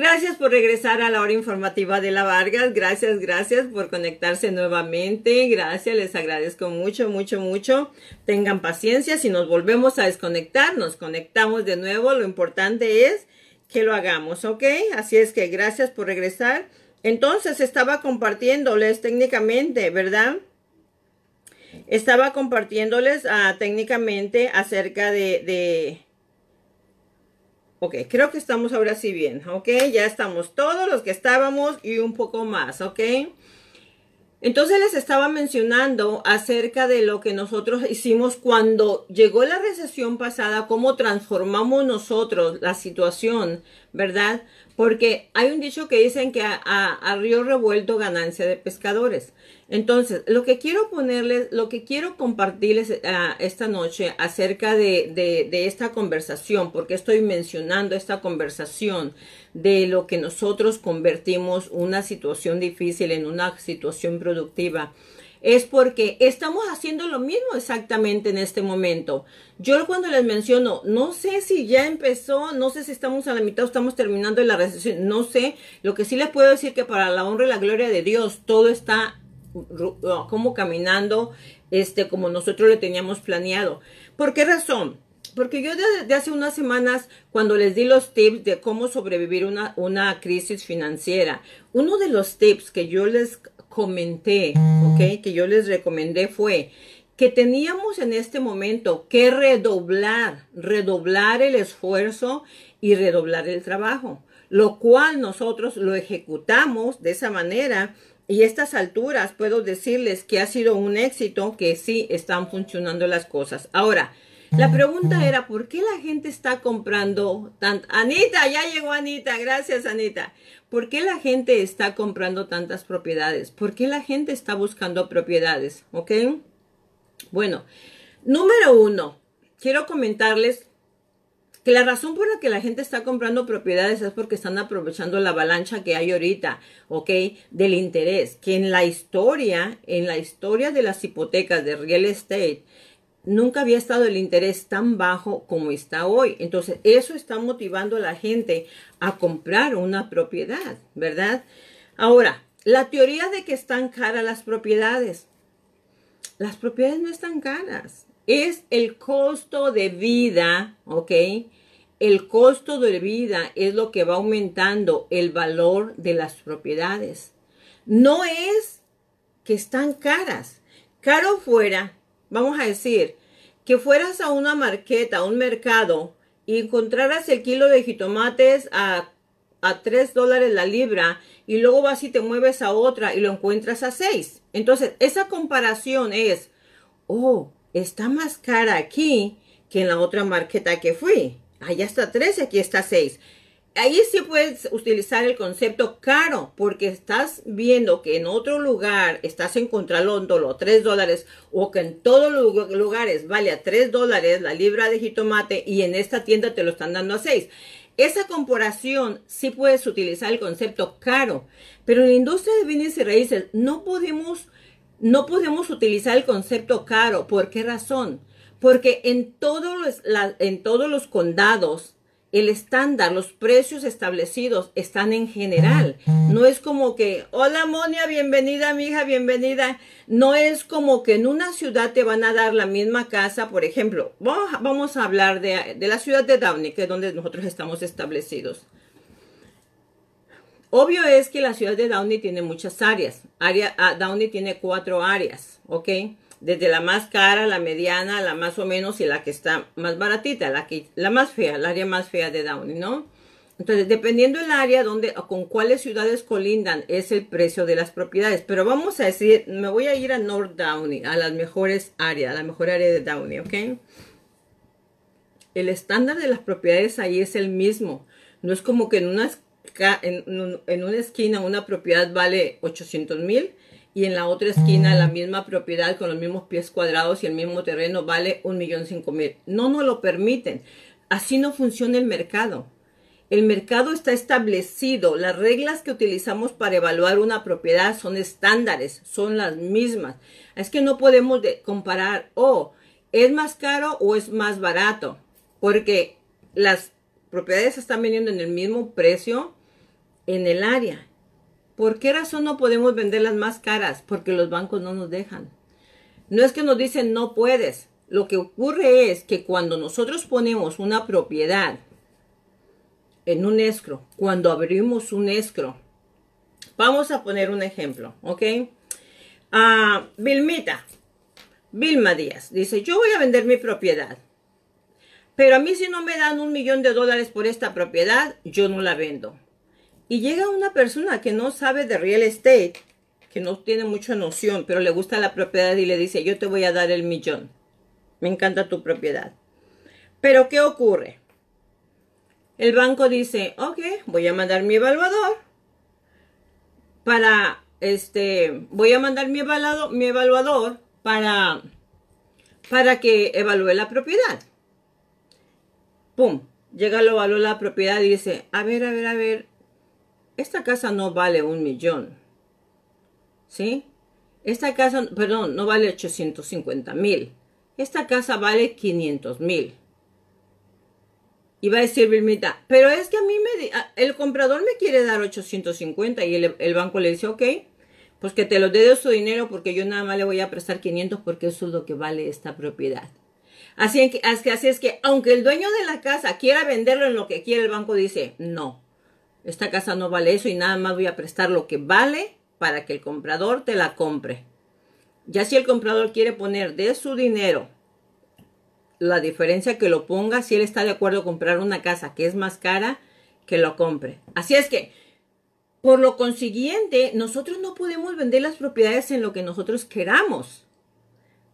Gracias por regresar a la hora informativa de la Vargas. Gracias, gracias por conectarse nuevamente. Gracias, les agradezco mucho, mucho, mucho. Tengan paciencia. Si nos volvemos a desconectar, nos conectamos de nuevo. Lo importante es que lo hagamos, ¿ok? Así es que gracias por regresar. Entonces estaba compartiéndoles técnicamente, ¿verdad? Estaba compartiéndoles uh, técnicamente acerca de Ok, creo que estamos ahora sí bien, ok, ya estamos todos los que estábamos y un poco más, ok. Entonces les estaba mencionando acerca de lo que nosotros hicimos cuando llegó la recesión pasada, cómo transformamos nosotros la situación, ¿verdad? Porque hay un dicho que dicen que a, río revuelto ganancia de pescadores. Entonces, lo que quiero ponerles, lo que quiero compartirles uh, esta noche acerca de, de, esta conversación, porque estoy mencionando esta conversación de lo que nosotros convertimos una situación difícil en una situación productiva, es porque estamos haciendo lo mismo exactamente en este momento. Yo cuando les menciono, no sé si ya empezó, no sé si estamos a la mitad o estamos terminando la recesión, no sé, lo que sí les puedo decir que para la honra y la gloria de Dios, todo está como caminando este como nosotros lo teníamos planeado. ¿Por qué razón? Porque yo desde hace unas semanas, cuando les di los tips de cómo sobrevivir una, una crisis financiera, uno de los tips que yo les comenté, ok, que yo les recomendé fue que teníamos en este momento que redoblar, redoblar el esfuerzo y redoblar el trabajo, lo cual nosotros lo ejecutamos de esa manera y a estas alturas puedo decirles que ha sido un éxito, que sí están funcionando las cosas. Ahora, la pregunta era, ¿por qué la gente está comprando tanto? Anita, ya llegó Anita, gracias Anita. ¿Por qué la gente está comprando tantas propiedades? ¿Por qué la gente está buscando propiedades? ¿Ok? Bueno, número uno, quiero comentarles que la razón por la que la gente está comprando propiedades es porque están aprovechando la avalancha que hay ahorita, ¿ok? Del interés, que en la historia, en la historia de las hipotecas de real estate, nunca había estado el interés tan bajo como está hoy. Entonces, eso está motivando a la gente a comprar una propiedad, ¿verdad? Ahora, la teoría de que están caras las propiedades. Las propiedades no están caras. Es el costo de vida, ¿ok? el costo de vida es lo que va aumentando el valor de las propiedades. No es que están caras. Caro fuera, vamos a decir, que fueras a una marqueta, a un mercado, y encontraras el kilo de jitomates a, a 3 dólares la libra, y luego vas y te mueves a otra y lo encuentras a 6. Entonces, esa comparación es, oh, está más cara aquí que en la otra marqueta que fui. Allá está 13, aquí está 6. Ahí sí puedes utilizar el concepto caro, porque estás viendo que en otro lugar estás encontrándolo 3 dólares o que en todos los lugares vale a 3 dólares la libra de jitomate y en esta tienda te lo están dando a 6. Esa comparación sí puedes utilizar el concepto caro, pero en la industria de bienes y raíces no podemos, no podemos utilizar el concepto caro. ¿Por qué razón? Porque en todos los, en todos los condados, el estándar, los precios establecidos están en general. No es como que, hola Monia, bienvenida, mi hija, bienvenida. No es como que en una ciudad te van a dar la misma casa, por ejemplo, vamos, vamos a hablar de, de, la ciudad de Downey, que es donde nosotros estamos establecidos. Obvio es que la ciudad de Downey tiene muchas áreas. Área, uh, Downey tiene cuatro áreas, ¿ok? Desde la más cara, la mediana, la más o menos y la que está más baratita, la que la más fea, el área más fea de Downey, ¿no? Entonces, dependiendo del área donde con cuáles ciudades colindan es el precio de las propiedades, pero vamos a decir, me voy a ir a North Downey, a las mejores áreas, a la mejor área de Downey, ¿ok? El estándar de las propiedades ahí es el mismo. No es como que en una, en, en una esquina una propiedad vale 800 mil y en la otra esquina la misma propiedad con los mismos pies cuadrados y el mismo terreno vale un millón cinco mil. No nos lo permiten. Así no funciona el mercado. El mercado está establecido. Las reglas que utilizamos para evaluar una propiedad son estándares, son las mismas. Es que no podemos comparar, oh, es más caro o es más barato, porque las propiedades están vendiendo en el mismo precio en el área. ¿Por qué razón no podemos venderlas más caras? Porque los bancos no nos dejan. No es que nos dicen no puedes. Lo que ocurre es que cuando nosotros ponemos una propiedad en un escro, cuando abrimos un escro, vamos a poner un ejemplo, ¿ok? Ah, Vilmita, Vilma Díaz, dice, yo voy a vender mi propiedad, pero a mí si no me dan un millón de dólares por esta propiedad, yo no la vendo. Y llega una persona que no sabe de real estate, que no tiene mucha noción, pero le gusta la propiedad y le dice, yo te voy a dar el millón. Me encanta tu propiedad. Pero ¿qué ocurre? El banco dice, ok, voy a mandar mi evaluador para, este, voy a mandar mi evaluador, mi evaluador para, para que evalúe la propiedad. Pum, llega, lo evalúa la propiedad y dice, a ver, a ver, a ver, esta casa no vale un millón. ¿Sí? Esta casa, perdón, no vale 850 mil. Esta casa vale 500 mil. Y va a decir Vilmita, pero es que a mí me, el comprador me quiere dar 850 y el, banco le dice, ok, pues que te lo dé de su dinero porque yo nada más le voy a prestar 500 porque eso es lo que vale esta propiedad. Así, que, así es que, aunque el dueño de la casa quiera venderlo en lo que quiere, el banco dice, no, esta casa no vale eso y nada más voy a prestar lo que vale para que el comprador te la compre. Ya si el comprador quiere poner de su dinero la diferencia que lo ponga, si él está de acuerdo a comprar una casa que es más cara, que lo compre. Así es que, por lo consiguiente, nosotros no podemos vender las propiedades en lo que nosotros queramos.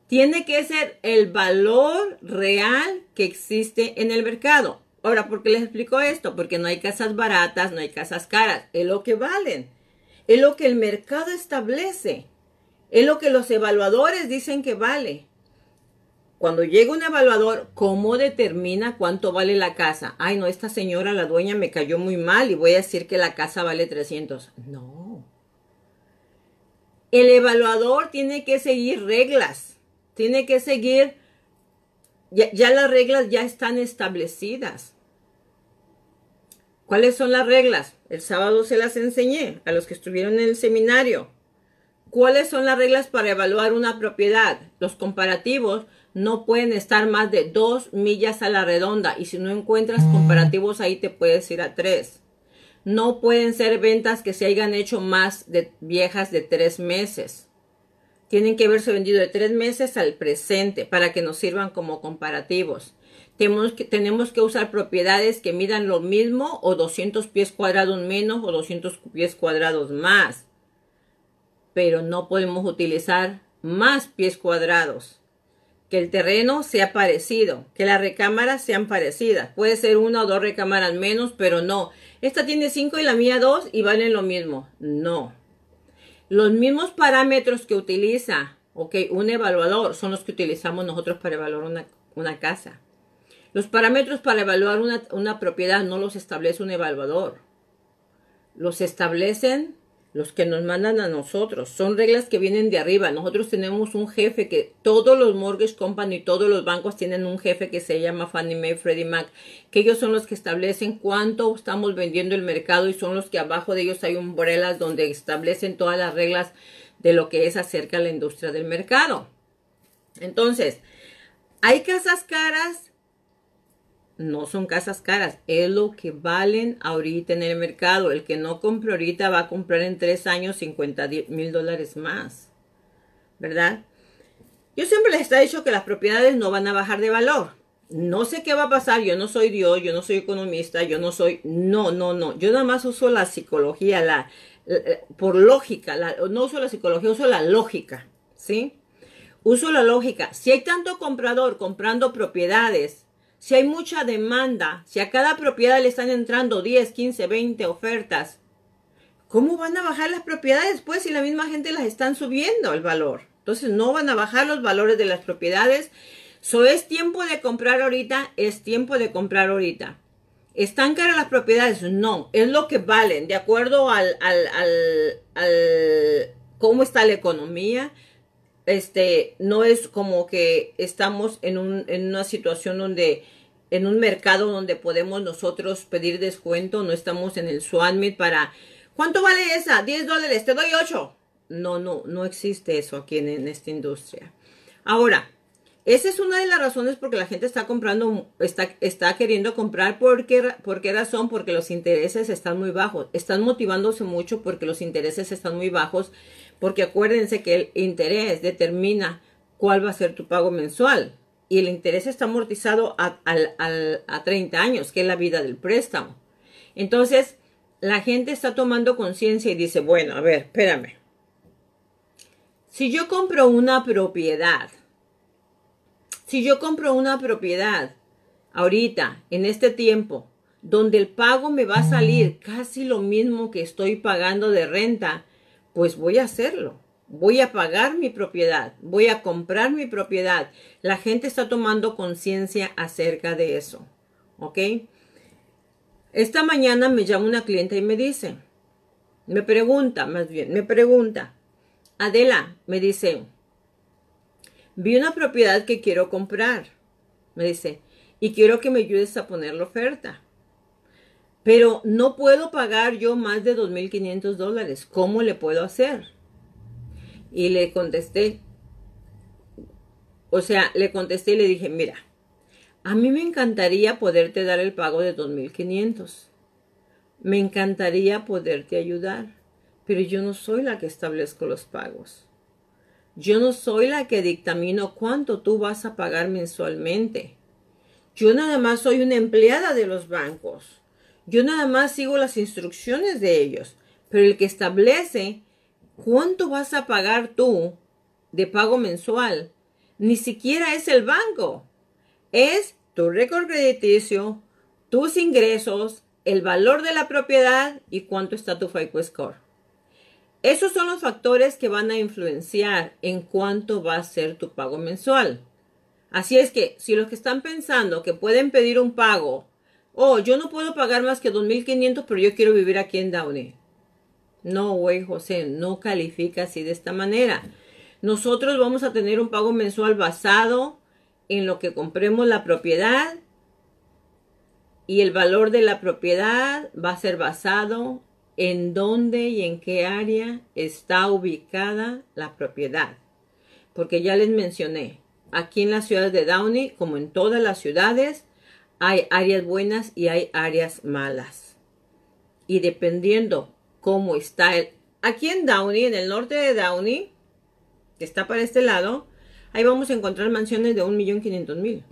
Tiene que ser el valor real que existe en el mercado. Ahora, ¿por qué les explico esto? Porque no hay casas baratas, no hay casas caras. Es lo que valen. Es lo que el mercado establece. Es lo que los evaluadores dicen que vale. Cuando llega un evaluador, ¿cómo determina cuánto vale la casa? Ay, no, esta señora, la dueña, me cayó muy mal y voy a decir que la casa vale 300. No. El evaluador tiene que seguir reglas. Tiene que seguir, ya las reglas ya están establecidas. ¿Cuáles son las reglas? El sábado se las enseñé a los que estuvieron en el seminario. ¿Cuáles son las reglas para evaluar una propiedad? Los comparativos no pueden estar más de dos millas a la redonda y si no encuentras mm. comparativos ahí te puedes ir a tres. No pueden ser ventas que se hayan hecho más de viejas de tres meses. Tienen que haberse vendido de tres meses al presente para que nos sirvan como comparativos. Tenemos que, tenemos que usar propiedades que midan lo mismo o 200 pies cuadrados menos o 200 pies cuadrados más. Pero no podemos utilizar más pies cuadrados. Que el terreno sea parecido, que las recámaras sean parecidas. Puede ser una o dos recámaras menos, pero no. Esta tiene cinco y la mía dos y valen lo mismo. No. Los mismos parámetros que utiliza, ok, un evaluador son los que utilizamos nosotros para evaluar una, una casa. Los parámetros para evaluar una, propiedad no los establece un evaluador. Los establecen los que nos mandan a nosotros. Son reglas que vienen de arriba. Nosotros tenemos un jefe que todos los mortgage company, todos los bancos tienen un jefe que se llama Fannie Mae, Freddie Mac, que ellos son los que establecen cuánto estamos vendiendo el mercado y son los que abajo de ellos hay umbrellas donde establecen todas las reglas de lo que es acerca de la industria del mercado. Entonces, hay casas caras no son casas caras, es lo que valen ahorita en el mercado. El que no compre ahorita va a comprar en tres años 50 mil dólares más, ¿verdad? Yo siempre les he dicho que las propiedades no van a bajar de valor. No sé qué va a pasar, yo no soy Dios, yo no soy economista, yo no soy, no, no, no, yo nada más uso la psicología, la, por lógica, no uso la psicología, uso la lógica, ¿sí? Uso la lógica. Si hay tanto comprador comprando propiedades si hay mucha demanda, si a cada propiedad le están entrando 10, 15, 20 ofertas, ¿cómo van a bajar las propiedades pues si la misma gente las están subiendo el valor? Entonces no van a bajar los valores de las propiedades. So, es tiempo de comprar ahorita, es tiempo de comprar ahorita. ¿Están caras las propiedades? No, es lo que valen, de acuerdo al, al, al, al cómo está la economía, este, no es como que estamos en, un, en una situación donde en un mercado donde podemos nosotros pedir descuento, no estamos en el Swanmit para, ¿cuánto vale esa? 10 dólares, te doy 8. No, no, no existe eso aquí en, en esta industria. Ahora, esa es una de las razones porque la gente está comprando, está, está queriendo comprar. ¿Por qué, ¿Por qué razón? Porque los intereses están muy bajos. Están motivándose mucho porque los intereses están muy bajos. Porque acuérdense que el interés determina cuál va a ser tu pago mensual. Y el interés está amortizado a, a 30 años, que es la vida del préstamo. Entonces, la gente está tomando conciencia y dice, bueno, a ver, espérame. Si yo compro una propiedad, si yo compro una propiedad ahorita, en este tiempo, donde el pago me va a salir casi lo mismo que estoy pagando de renta, pues voy a hacerlo. Voy a pagar mi propiedad, voy a comprar mi propiedad. La gente está tomando conciencia acerca de eso. ¿Ok? Esta mañana me llama una cliente y me dice, me pregunta, más bien, me pregunta, Adela, me dice, vi una propiedad que quiero comprar, me dice, y quiero que me ayudes a poner la oferta. Pero no puedo pagar yo más de 2.500 dólares. ¿Cómo le puedo hacer? Y le contesté, o sea, le contesté y le dije, mira, a mí me encantaría poderte dar el pago de 2.500. Me encantaría poderte ayudar, pero yo no soy la que establezco los pagos. Yo no soy la que dictamino cuánto tú vas a pagar mensualmente. Yo nada más soy una empleada de los bancos. Yo nada más sigo las instrucciones de ellos. Pero el que establece cuánto vas a pagar tú de pago mensual, ni siquiera es el banco. Es tu récord crediticio, tus ingresos, el valor de la propiedad y cuánto está tu FICO score. Esos son los factores que van a influenciar en cuánto va a ser tu pago mensual. Así es que si los que están pensando que pueden pedir un pago, oh, yo no puedo pagar más que 2.500, pero yo quiero vivir aquí en Downey. No, güey, José, no califica así de esta manera. Nosotros vamos a tener un pago mensual basado en lo que compremos la propiedad y el valor de la propiedad va a ser basado en dónde y en qué área está ubicada la propiedad. Porque ya les mencioné, aquí en la ciudad de Downey, como en todas las ciudades, hay áreas buenas y hay áreas malas. Y dependiendo cómo está el... Aquí en Downey, en el norte de Downey, que está para este lado, ahí vamos a encontrar mansiones de 1.500.000.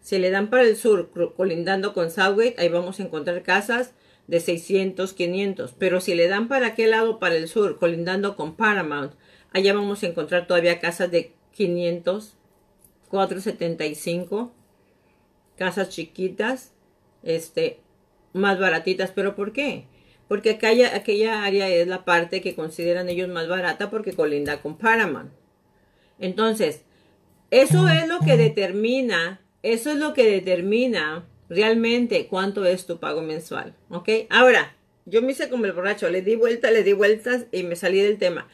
Si le dan para el sur, colindando con Southgate, ahí vamos a encontrar casas de 600, 500. Pero si le dan para aquel lado, para el sur, colindando con Paramount, allá vamos a encontrar todavía casas de 500, 475, casas chiquitas, este, más baratitas. ¿Pero por qué? Porque aquella, aquella área es la parte que consideran ellos más barata porque colinda con Paramount. Entonces, eso es lo que determina, eso es lo que determina realmente cuánto es tu pago mensual, ¿ok? Ahora, yo me hice como el borracho, le di vuelta, le di vueltas y me salí del tema.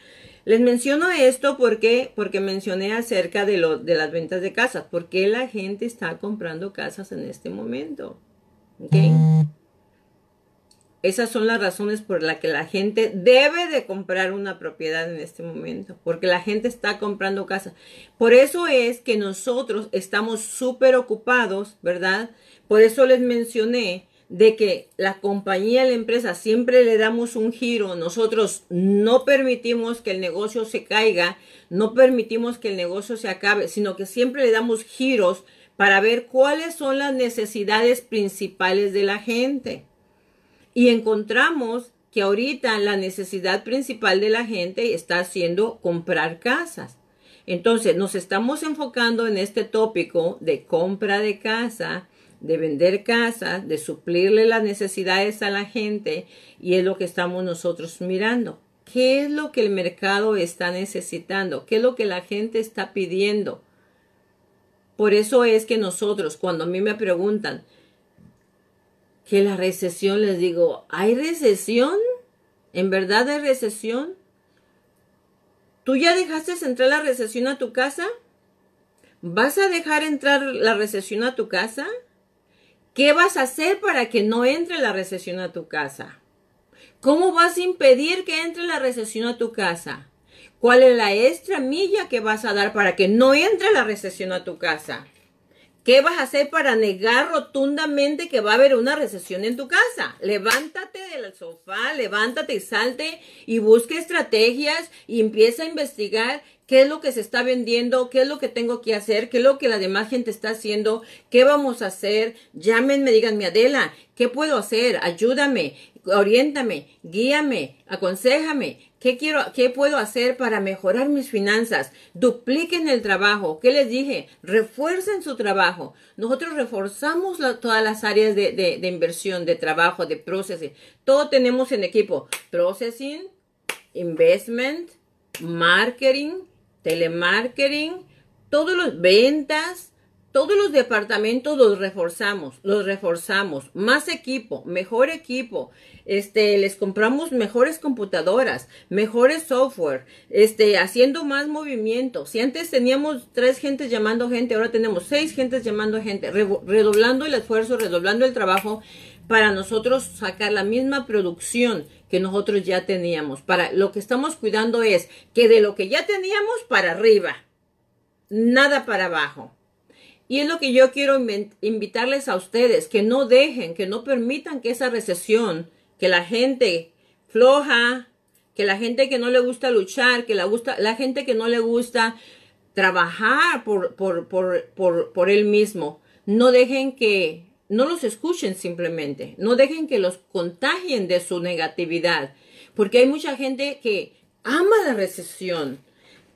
Les menciono esto porque, porque mencioné acerca de, lo, de las ventas de casas. ¿Por qué la gente está comprando casas en este momento? ¿Ok? Esas son las razones por las que la gente debe de comprar una propiedad en este momento, porque la gente está comprando casa. Por eso es que nosotros estamos súper ocupados, ¿verdad? Por eso les mencioné de que la compañía, la empresa, siempre le damos un giro. Nosotros no permitimos que el negocio se caiga, no permitimos que el negocio se acabe, sino que siempre le damos giros para ver cuáles son las necesidades principales de la gente. Y encontramos que ahorita la necesidad principal de la gente está siendo comprar casas. Entonces nos estamos enfocando en este tópico de compra de casa de vender casas, de suplirle las necesidades a la gente y es lo que estamos nosotros mirando. ¿Qué es lo que el mercado está necesitando? ¿Qué es lo que la gente está pidiendo? Por eso es que nosotros, cuando a mí me preguntan que la recesión, les digo, ¿hay recesión? ¿En verdad hay recesión? ¿Tú ya dejaste entrar la recesión a tu casa? ¿Vas a dejar entrar la recesión a tu casa? ¿Qué vas a hacer para que no entre la recesión a tu casa? ¿Cómo vas a impedir que entre la recesión a tu casa? ¿Cuál es la extra milla que vas a dar para que no entre la recesión a tu casa? ¿Qué vas a hacer para negar rotundamente que va a haber una recesión en tu casa? Levántate del sofá, levántate y salte y busque estrategias y empieza a investigar qué es lo que se está vendiendo, qué es lo que tengo que hacer, qué es lo que la demás gente está haciendo, qué vamos a hacer. Llámenme, díganme, Adela, ¿qué puedo hacer? Ayúdame, oriéntame, guíame, aconsejame. ¿Qué quiero, qué puedo hacer para mejorar mis finanzas? Dupliquen el trabajo. ¿Qué les dije? Refuercen su trabajo. Nosotros reforzamos todas las áreas de, de, inversión, de trabajo, de processing. Todo tenemos en equipo. Processing, investment, marketing, telemarketing, todos los ventas, todos los departamentos los reforzamos, los reforzamos, más equipo, mejor equipo, este, les compramos mejores computadoras, mejores software, este, haciendo más movimiento. Si antes teníamos tres gentes llamando gente, ahora tenemos seis gentes llamando gente, redoblando el esfuerzo, redoblando el trabajo para nosotros sacar la misma producción que nosotros ya teníamos. Para lo que estamos cuidando es que de lo que ya teníamos para arriba, nada para abajo. Y es lo que yo quiero invitarles a ustedes, que no dejen, que no permitan que esa recesión, que la gente floja, que la gente que no le gusta luchar, que la, gusta, la gente que no le gusta trabajar por, por, por, por, por él mismo, no dejen que, no los escuchen simplemente, no dejen que los contagien de su negatividad, porque hay mucha gente que ama la recesión,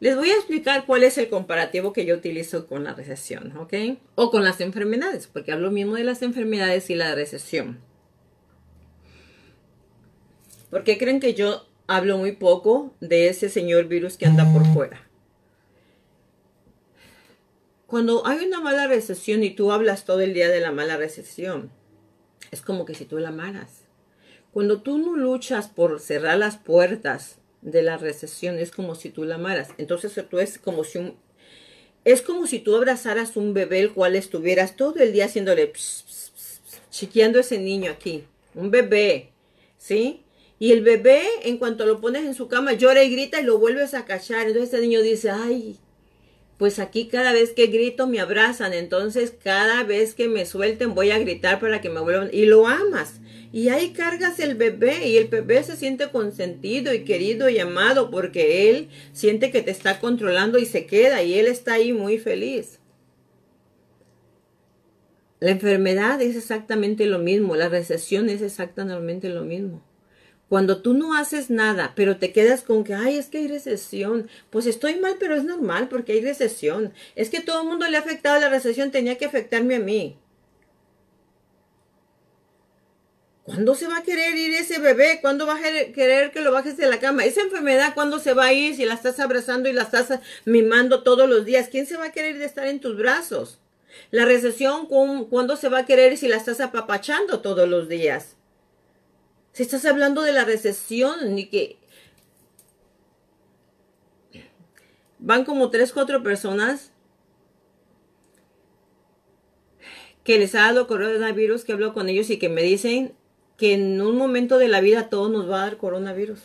les voy a explicar cuál es el comparativo que yo utilizo con la recesión, ¿ok? O con las enfermedades, porque hablo mismo de las enfermedades y la recesión. ¿Por qué creen que yo hablo muy poco de ese señor virus que anda por fuera? Cuando hay una mala recesión y tú hablas todo el día de la mala recesión, es como que si tú la amaras. Cuando tú no luchas por cerrar las puertas de la recesión es como si tú la amaras. Entonces tú es como si un, es como si tú abrazaras un bebé el cual estuvieras todo el día haciéndole chiqueando ese niño aquí, un bebé, ¿sí? Y el bebé, en cuanto lo pones en su cama, llora y grita y lo vuelves a cachar. Entonces ese niño dice, ay, pues aquí cada vez que grito me abrazan, entonces cada vez que me suelten voy a gritar para que me vuelvan. Y lo amas. Y ahí cargas el bebé y el bebé se siente consentido y querido y amado porque él siente que te está controlando y se queda y él está ahí muy feliz. La enfermedad es exactamente lo mismo, la recesión es exactamente lo mismo. Cuando tú no haces nada, pero te quedas con que, ay, es que hay recesión, pues estoy mal, pero es normal porque hay recesión. Es que todo el mundo le ha afectado la recesión, tenía que afectarme a mí. ¿Cuándo se va a querer ir ese bebé? ¿Cuándo va a querer que lo bajes de la cama? Esa enfermedad, ¿cuándo se va a ir si la estás abrazando y la estás mimando todos los días? ¿Quién se va a querer de estar en tus brazos? La recesión, ¿cuándo se va a querer si la estás apapachando todos los días? Si estás hablando de la recesión, ni que van como tres, cuatro personas que les ha dado coronavirus, que hablo con ellos y que me dicen que en un momento de la vida todo nos va a dar coronavirus.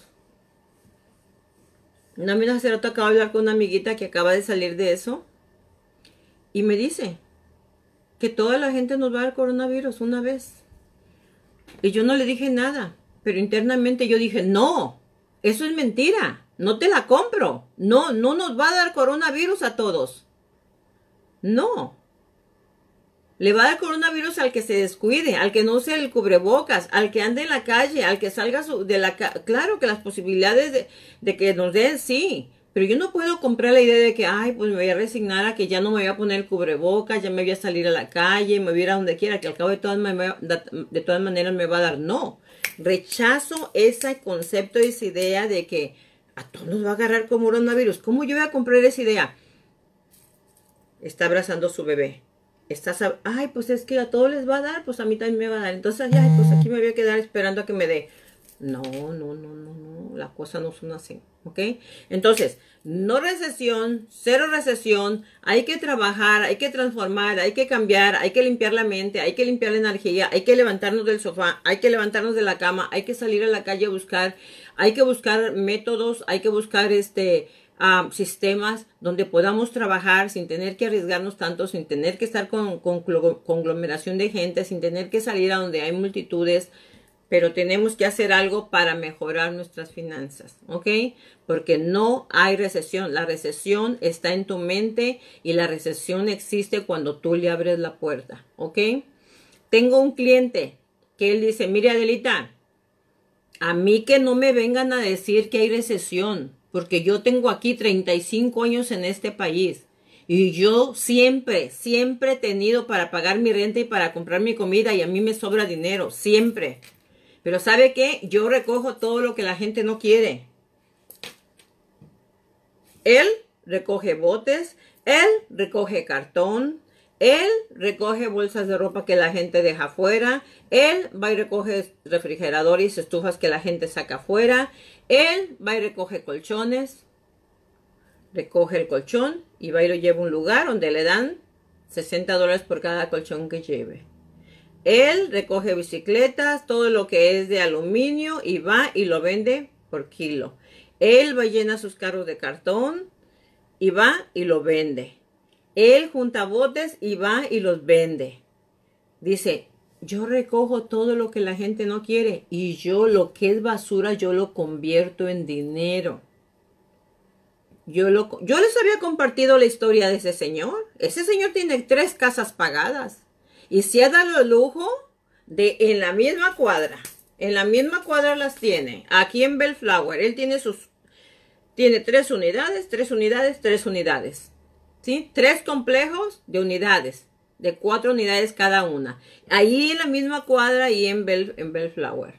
Una vez hace rato acabo de hablar con una amiguita que acaba de salir de eso y me dice que toda la gente nos va a dar coronavirus una vez. Y yo no le dije nada, pero internamente yo dije, no, eso es mentira, no te la compro, no, no nos va a dar coronavirus a todos. No, le va a dar coronavirus al que se descuide, al que no use el cubrebocas, al que ande en la calle, al que salga de la Claro que las posibilidades de, que nos den, sí. Pero yo no puedo comprar la idea de que, ay, pues me voy a resignar a que ya no me voy a poner el cubrebocas, ya me voy a salir a la calle, me voy a ir a donde quiera, que al cabo de todas, de todas maneras me va a dar. No. Rechazo ese concepto, esa idea de que a todos nos va a agarrar como coronavirus. ¿Cómo yo voy a comprar esa idea? Está abrazando su bebé estás, ay, pues es que a todos les va a dar, pues a mí también me va a dar. Entonces, ay, pues aquí me voy a quedar esperando a que me dé. No, no, no, no, no. La cosa no son así. ¿Ok? Entonces, no recesión, cero recesión. Hay que trabajar, hay que transformar, hay que cambiar, hay que limpiar la mente, hay que limpiar la energía, hay que levantarnos del sofá, hay que levantarnos de la cama, hay que salir a la calle a buscar, hay que buscar métodos, hay que buscar este sistemas donde podamos trabajar sin tener que arriesgarnos tanto, sin tener que estar con, con conglomeración de gente, sin tener que salir a donde hay multitudes, pero tenemos que hacer algo para mejorar nuestras finanzas, ¿ok? Porque no hay recesión. La recesión está en tu mente y la recesión existe cuando tú le abres la puerta, ¿ok? Tengo un cliente que él dice, mire Adelita, a mí que no me vengan a decir que hay recesión porque yo tengo aquí 35 años en este país y yo siempre, siempre he tenido para pagar mi renta y para comprar mi comida y a mí me sobra dinero, siempre. Pero ¿sabe qué? Yo recojo todo lo que la gente no quiere. Él recoge botes, él recoge cartón, él recoge bolsas de ropa que la gente deja afuera, él va y recoge refrigeradores y estufas que la gente saca afuera, él va y recoge colchones, recoge el colchón y va y lo lleva a un lugar donde le dan 60 dólares por cada colchón que lleve. Él recoge bicicletas, todo lo que es de aluminio y va y lo vende por kilo. Él va y llena sus carros de cartón y va y lo vende. Él junta botes y va y los vende. Dice, yo recojo todo lo que la gente no quiere y yo lo que es basura yo lo convierto en dinero. Yo, lo, yo les había compartido la historia de ese señor. Ese señor tiene tres casas pagadas y se ha dado el lujo de en la misma cuadra. En la misma cuadra las tiene. Aquí en Bellflower. Él tiene sus... Tiene tres unidades, tres unidades, tres unidades. ¿Sí? Tres complejos de unidades de cuatro unidades cada una. Ahí en la misma cuadra y en, en Bellflower.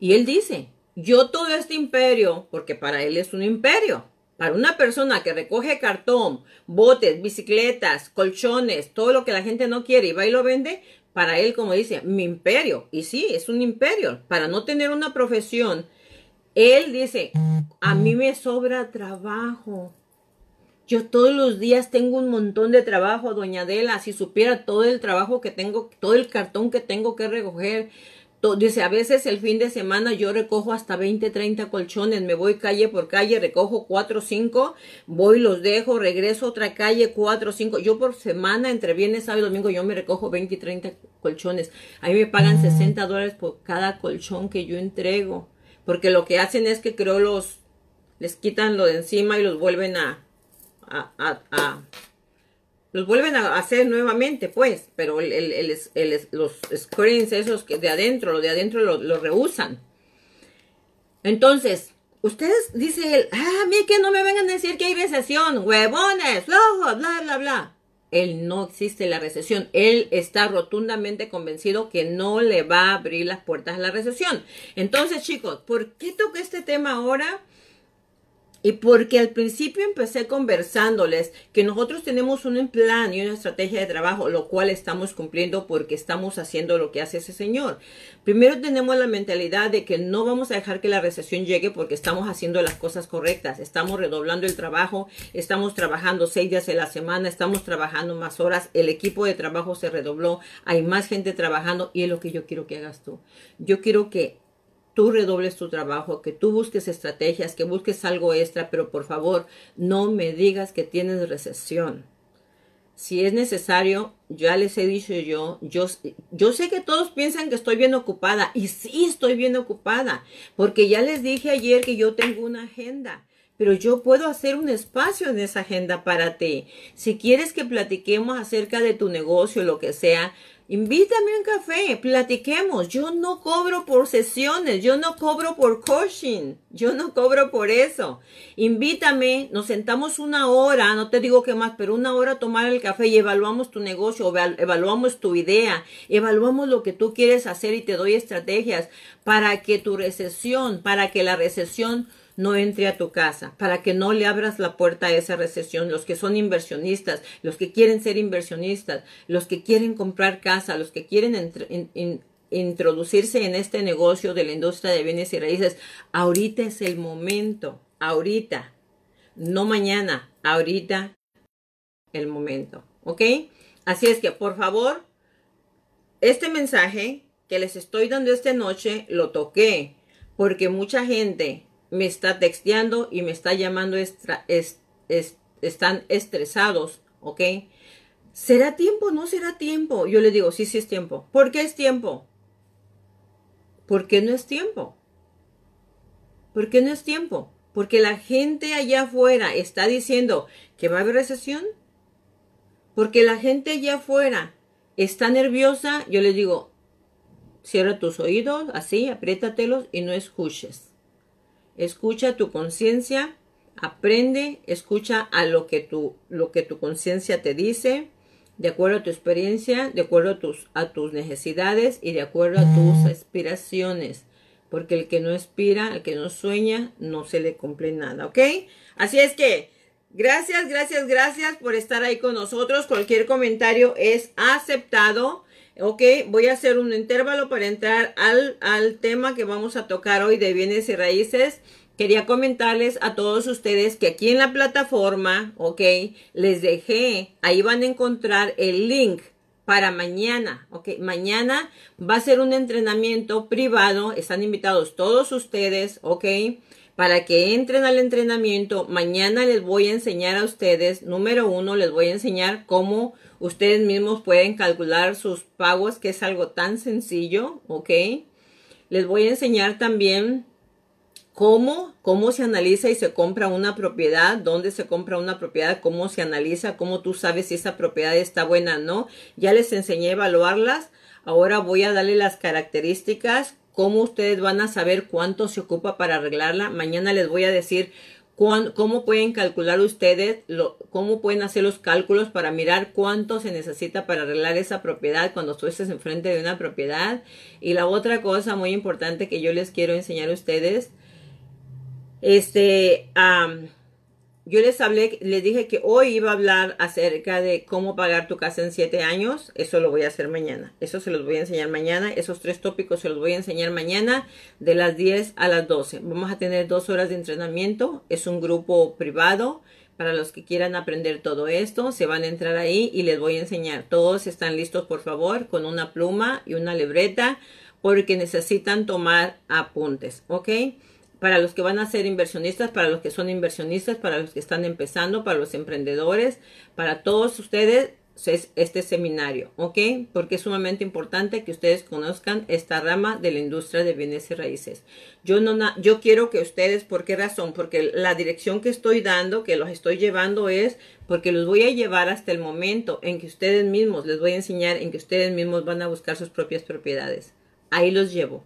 Y él dice, yo todo este imperio, porque para él es un imperio, para una persona que recoge cartón, botes, bicicletas, colchones, todo lo que la gente no quiere y va y lo vende, para él, como dice, mi imperio. Y sí, es un imperio. Para no tener una profesión, él dice, a mí me sobra trabajo. Yo todos los días tengo un montón de trabajo, doña Adela. Si supiera todo el trabajo que tengo, todo el cartón que tengo que recoger. dice, a veces el fin de semana yo recojo hasta 20, 30 colchones. Me voy calle por calle, recojo 4 o 5, voy, los dejo, regreso a otra calle, 4 o 5. Yo por semana, entre viernes, sábado y domingo, yo me recojo 20 y 30 colchones. Ahí me pagan 60 dólares por cada colchón que yo entrego. Porque lo que hacen es que creo los, les quitan lo de encima y los vuelven a, los vuelven a hacer nuevamente, pues, pero los screens esos que de adentro, lo de adentro lo, lo rehusan. Entonces, ustedes, dice él, ah, a mí que no me vengan a decir que hay recesión, huevones, flojos, bla, bla, bla. Él no existe la recesión. Él está rotundamente convencido que no le va a abrir las puertas a la recesión. Entonces, chicos, ¿por qué toqué este tema ahora? Y porque al principio empecé conversándoles que nosotros tenemos un plan y una estrategia de trabajo, lo cual estamos cumpliendo porque estamos haciendo lo que hace ese señor. Primero tenemos la mentalidad de que no vamos a dejar que la recesión llegue porque estamos haciendo las cosas correctas. Estamos redoblando el trabajo, estamos trabajando seis días a la semana, estamos trabajando más horas, el equipo de trabajo se redobló, hay más gente trabajando y es lo que yo quiero que hagas tú. Yo quiero que tú redobles tu trabajo, que tú busques estrategias, que busques algo extra, pero por favor no me digas que tienes recesión. Si es necesario, ya les he dicho yo, yo, yo sé que todos piensan que estoy bien ocupada y sí estoy bien ocupada, porque ya les dije ayer que yo tengo una agenda pero yo puedo hacer un espacio en esa agenda para ti. Si quieres que platiquemos acerca de tu negocio, lo que sea, Invítame a un café, platiquemos. Yo no cobro por sesiones, yo no cobro por coaching, yo no cobro por eso. Invítame, nos sentamos una hora, no te digo que más, pero una hora a tomar el café y evaluamos tu negocio, evaluamos tu idea, evaluamos lo que tú quieres hacer y te doy estrategias para que tu recesión, para que la recesión no entre a tu casa, para que no le abras la puerta a esa recesión. Los que son inversionistas, los que quieren ser inversionistas, los que quieren comprar casa, los que quieren introducirse en este negocio de la industria de bienes y raíces, ahorita es el momento, ahorita, no mañana, ahorita el momento, ¿ok? Así es que, por favor, este mensaje que les estoy dando esta noche lo toqué porque mucha gente me está texteando y me está llamando, están estresados, ¿ok? ¿Será tiempo? ¿No será tiempo? Yo le digo, sí, sí es tiempo. ¿Por qué es tiempo? ¿Por qué no es tiempo? ¿Por qué no es tiempo? Porque la gente allá afuera está diciendo que va a haber recesión. Porque la gente allá afuera está nerviosa. Yo le digo, cierra tus oídos, así, apriétatelos y no escuches. Escucha tu conciencia, aprende, escucha a lo que tu, lo que tu conciencia te dice, de acuerdo a tu experiencia, de acuerdo a tus, a tus necesidades y de acuerdo a tus aspiraciones. Porque el que no aspira, el que no sueña, no se le cumple nada, ¿ok? Así es que, gracias, gracias, gracias por estar ahí con nosotros. Cualquier comentario es aceptado. Ok, voy a hacer un intervalo para entrar al, al tema que vamos a tocar hoy de bienes y raíces. Quería comentarles a todos ustedes que aquí en la plataforma, ok, les dejé, ahí van a encontrar el link para mañana, ok, mañana va a ser un entrenamiento privado, están invitados todos ustedes, ok, para que entren al entrenamiento. Mañana les voy a enseñar a ustedes, número uno, les voy a enseñar cómo Ustedes mismos pueden calcular sus pagos, que es algo tan sencillo, ¿ok? Les voy a enseñar también cómo, cómo se analiza y se compra una propiedad, dónde se compra una propiedad, cómo se analiza, cómo tú sabes si esa propiedad está buena o no. Ya les enseñé a evaluarlas. Ahora voy a darle las características, cómo ustedes van a saber cuánto se ocupa para arreglarla. Mañana les voy a decir cómo pueden calcular ustedes, cómo pueden hacer los cálculos para mirar cuánto se necesita para arreglar esa propiedad cuando tú estés enfrente de una propiedad. Y la otra cosa muy importante que yo les quiero enseñar a ustedes, este, yo les hablé, les dije que hoy iba a hablar acerca de cómo pagar tu casa en siete años. Eso lo voy a hacer mañana. Eso se los voy a enseñar mañana. Esos tres tópicos se los voy a enseñar mañana de las 10 a las 12. Vamos a tener dos horas de entrenamiento. Es un grupo privado. Para los que quieran aprender todo esto, se van a entrar ahí y les voy a enseñar. Todos están listos, por favor, con una pluma y una libreta porque necesitan tomar apuntes, ¿ok? Para los que van a ser inversionistas, para los que son inversionistas, para los que están empezando, para los emprendedores, para todos ustedes es este seminario, ¿ok? Porque es sumamente importante que ustedes conozcan esta rama de la industria de bienes y raíces. Yo no, yo quiero que ustedes, ¿por qué razón? Porque la dirección que estoy dando, que los estoy llevando es porque los voy a llevar hasta el momento en que ustedes mismos, les voy a enseñar en que ustedes mismos van a buscar sus propias propiedades. Ahí los llevo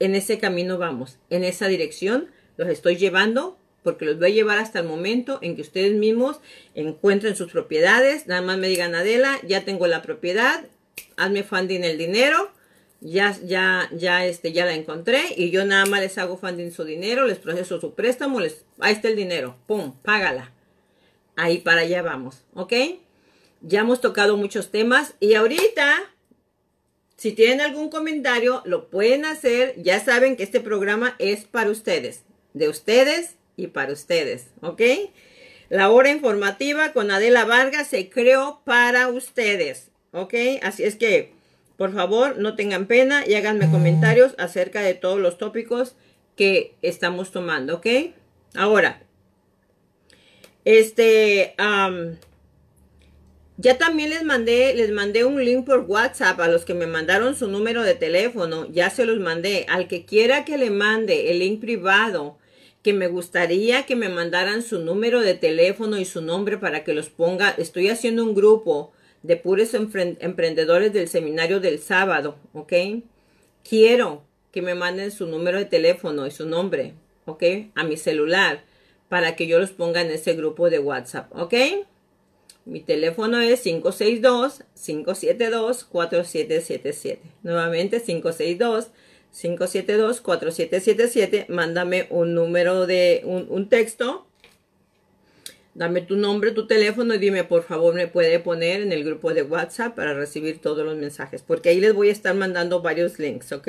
en ese camino vamos, en esa dirección los estoy llevando porque los voy a llevar hasta el momento en que ustedes mismos encuentren sus propiedades, nada más me digan Adela, ya tengo la propiedad, hazme funding el dinero, ya, ya, ya, este, ya la encontré y yo nada más les hago funding su dinero, les proceso su préstamo, les, ahí está el dinero, pum, págala. Ahí para allá vamos, ¿ok? Ya hemos tocado muchos temas y ahorita si tienen algún comentario, lo pueden hacer. Ya saben que este programa es para ustedes, de ustedes y para ustedes, ¿ok? La hora informativa con Adela Vargas se creó para ustedes, ¿ok? Así es que, por favor, no tengan pena y háganme comentarios acerca de todos los tópicos que estamos tomando, ¿ok? Ahora, este, ya también les mandé, les mandé un link por WhatsApp a los que me mandaron su número de teléfono. Ya se los mandé. Al que quiera que le mande el link privado, que me gustaría que me mandaran su número de teléfono y su nombre para que los ponga. Estoy haciendo un grupo de puros emprendedores del seminario del sábado, ¿ok? Quiero que me manden su número de teléfono y su nombre, ¿ok? A mi celular para que yo los ponga en ese grupo de WhatsApp, ¿ok? Mi teléfono es 562-572-4777. Nuevamente 562-572-4777. Mándame un número de un, texto Dame tu nombre, tu teléfono y dime, por favor, me puede poner en el grupo de WhatsApp para recibir todos los mensajes, porque ahí les voy a estar mandando varios links, ¿ok?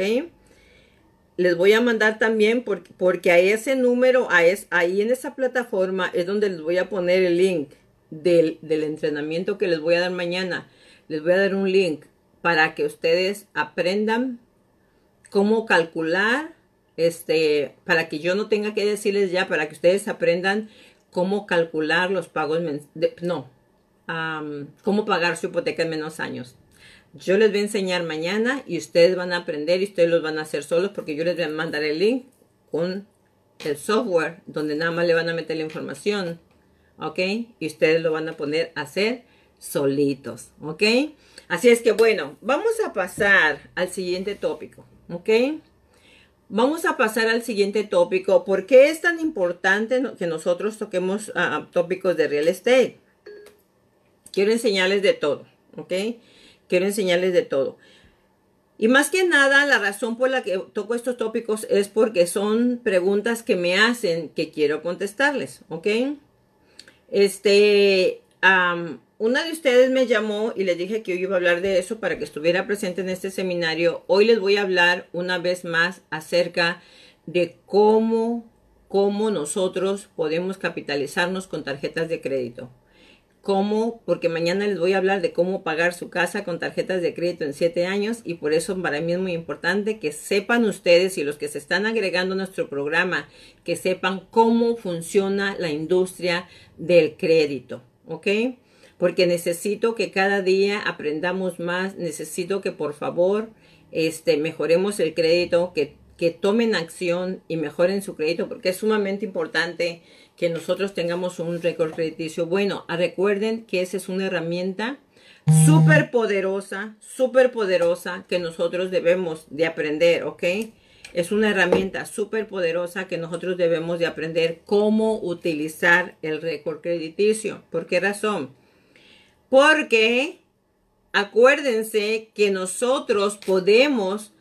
Les voy a mandar también porque, porque a ese número, ahí en esa plataforma es donde les voy a poner el link del, del entrenamiento que les voy a dar mañana. Les voy a dar un link para que ustedes aprendan cómo calcular, este, para que yo no tenga que decirles ya, para que ustedes aprendan cómo calcular los pagos, no, cómo pagar su hipoteca en menos años. Yo les voy a enseñar mañana y ustedes van a aprender y ustedes los van a hacer solos porque yo les voy a mandar el link con el software donde nada más le van a meter la información, ¿ok? Y ustedes lo van a poner a hacer solitos, ¿ok? Así es que bueno, vamos a pasar al siguiente tópico, ¿ok? Vamos a pasar al siguiente tópico. ¿Por qué es tan importante que nosotros toquemos ah, tópicos de real estate? Quiero enseñarles de todo, ¿ok? Quiero enseñarles de todo. Y más que nada, la razón por la que toco estos tópicos es porque son preguntas que me hacen que quiero contestarles, ¿ok? Este, una de ustedes me llamó y les dije que hoy iba a hablar de eso para que estuviera presente en este seminario. Hoy les voy a hablar una vez más acerca de cómo, cómo nosotros podemos capitalizarnos con tarjetas de crédito. Cómo, porque mañana les voy a hablar de cómo pagar su casa con tarjetas de crédito en siete años y por eso para mí es muy importante que sepan ustedes y los que se están agregando a nuestro programa, que sepan cómo funciona la industria del crédito. ¿Ok? porque necesito que cada día aprendamos más, necesito que por favor este, mejoremos el crédito, que, que tomen acción y mejoren su crédito, porque es sumamente importante que nosotros tengamos un récord crediticio bueno. Ah, recuerden que esa es una herramienta súper poderosa, súper poderosa que nosotros debemos de aprender, ¿ok? Es una herramienta súper poderosa que nosotros debemos de aprender cómo utilizar el récord crediticio. ¿Por qué razón? Porque acuérdense que nosotros podemos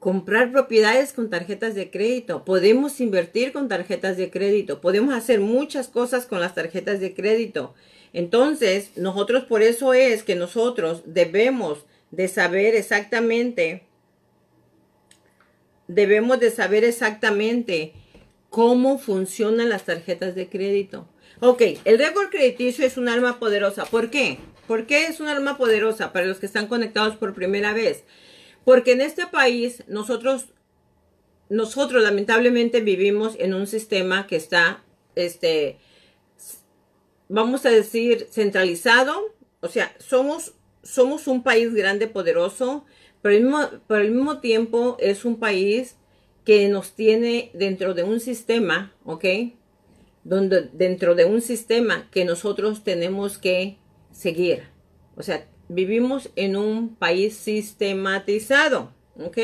comprar propiedades con tarjetas de crédito, podemos invertir con tarjetas de crédito, podemos hacer muchas cosas con las tarjetas de crédito. Entonces, nosotros por eso es que nosotros debemos de saber exactamente, debemos de saber exactamente cómo funcionan las tarjetas de crédito. Ok, el récord crediticio es un arma poderosa. ¿Por qué? ¿Por qué es un arma poderosa para los que están conectados por primera vez? Porque en este país nosotros, nosotros lamentablemente vivimos en un sistema que está, este, vamos a decir, centralizado. O sea, somos, somos un país grande, poderoso, pero al mismo, pero al mismo tiempo es un país que nos tiene dentro de un sistema, ¿ok? donde, dentro de un sistema que nosotros tenemos que seguir. O sea, vivimos en un país sistematizado, ¿ok?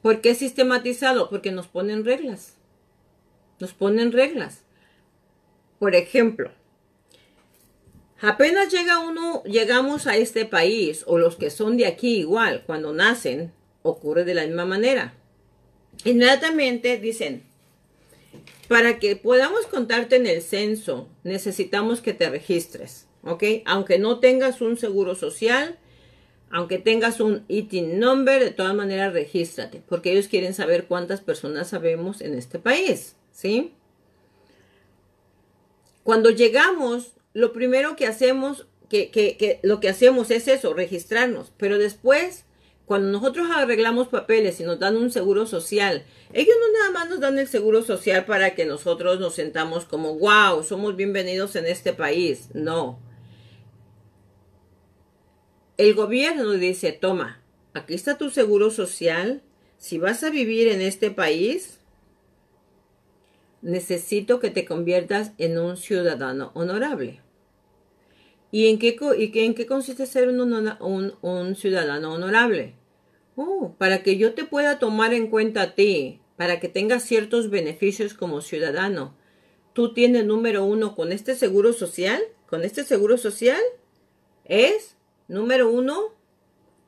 ¿Por qué sistematizado? Porque nos ponen reglas. Nos ponen reglas. Por ejemplo, apenas llega uno, llegamos a este país, o los que son de aquí igual, cuando nacen, ocurre de la misma manera. Inmediatamente dicen, para que podamos contarte en el censo, necesitamos que te registres, ¿ok? Aunque no tengas un seguro social, aunque tengas un ITIN number, de todas maneras regístrate, porque ellos quieren saber cuántas personas sabemos en este país, ¿sí? Cuando llegamos, lo primero que hacemos, que, que lo que hacemos es eso, registrarnos, pero después cuando nosotros arreglamos papeles y nos dan un seguro social, ellos no nada más nos dan el seguro social para que nosotros nos sentamos como, wow, somos bienvenidos en este país. No. El gobierno dice, toma, aquí está tu seguro social. Si vas a vivir en este país, necesito que te conviertas en un ciudadano honorable. ¿Y en qué, y en qué consiste ser un, un, ciudadano honorable? Oh, para que yo te pueda tomar en cuenta a ti, para que tengas ciertos beneficios como ciudadano. Tú tienes número uno con este seguro social, con este seguro social, es número uno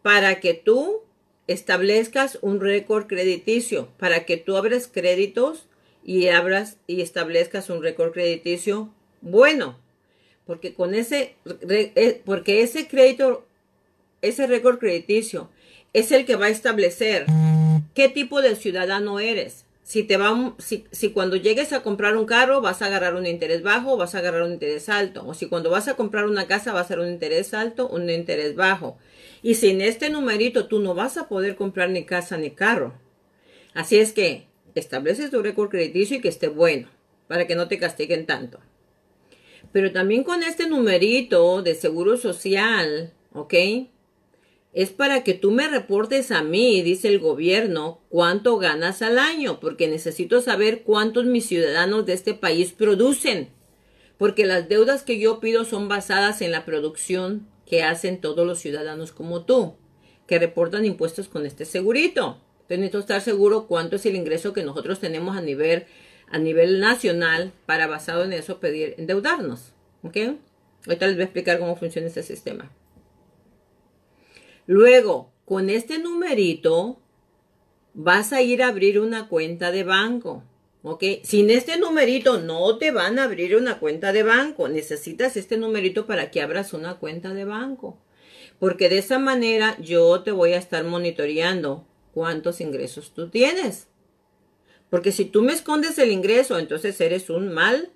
para que tú establezcas un récord crediticio, para que tú abras créditos y abras y establezcas un récord crediticio bueno, porque con ese, eh, porque ese crédito, ese récord crediticio es el que va a establecer qué tipo de ciudadano eres. Si te va, si, cuando llegues a comprar un carro vas a agarrar un interés bajo vas a agarrar un interés alto. O si cuando vas a comprar una casa va a ser un interés alto un interés bajo. Y sin este numerito tú no vas a poder comprar ni casa ni carro. Así es que estableces tu récord crediticio y que esté bueno para que no te castiguen tanto. Pero también con este numerito de seguro social, ¿ok? Es para que tú me reportes a mí, dice el gobierno, cuánto ganas al año, porque necesito saber cuántos mis ciudadanos de este país producen. Porque las deudas que yo pido son basadas en la producción que hacen todos los ciudadanos como tú, que reportan impuestos con este segurito. Entonces necesito estar seguro cuánto es el ingreso que nosotros tenemos a nivel a nivel nacional para basado en eso pedir endeudarnos. ¿Ok? Ahorita les voy a explicar cómo funciona este sistema. Luego, con este numerito, vas a ir a abrir una cuenta de banco. ¿Ok? Sin este numerito no te van a abrir una cuenta de banco. Necesitas este numerito para que abras una cuenta de banco. Porque de esa manera yo te voy a estar monitoreando cuántos ingresos tú tienes. Porque si tú me escondes el ingreso, entonces eres un mal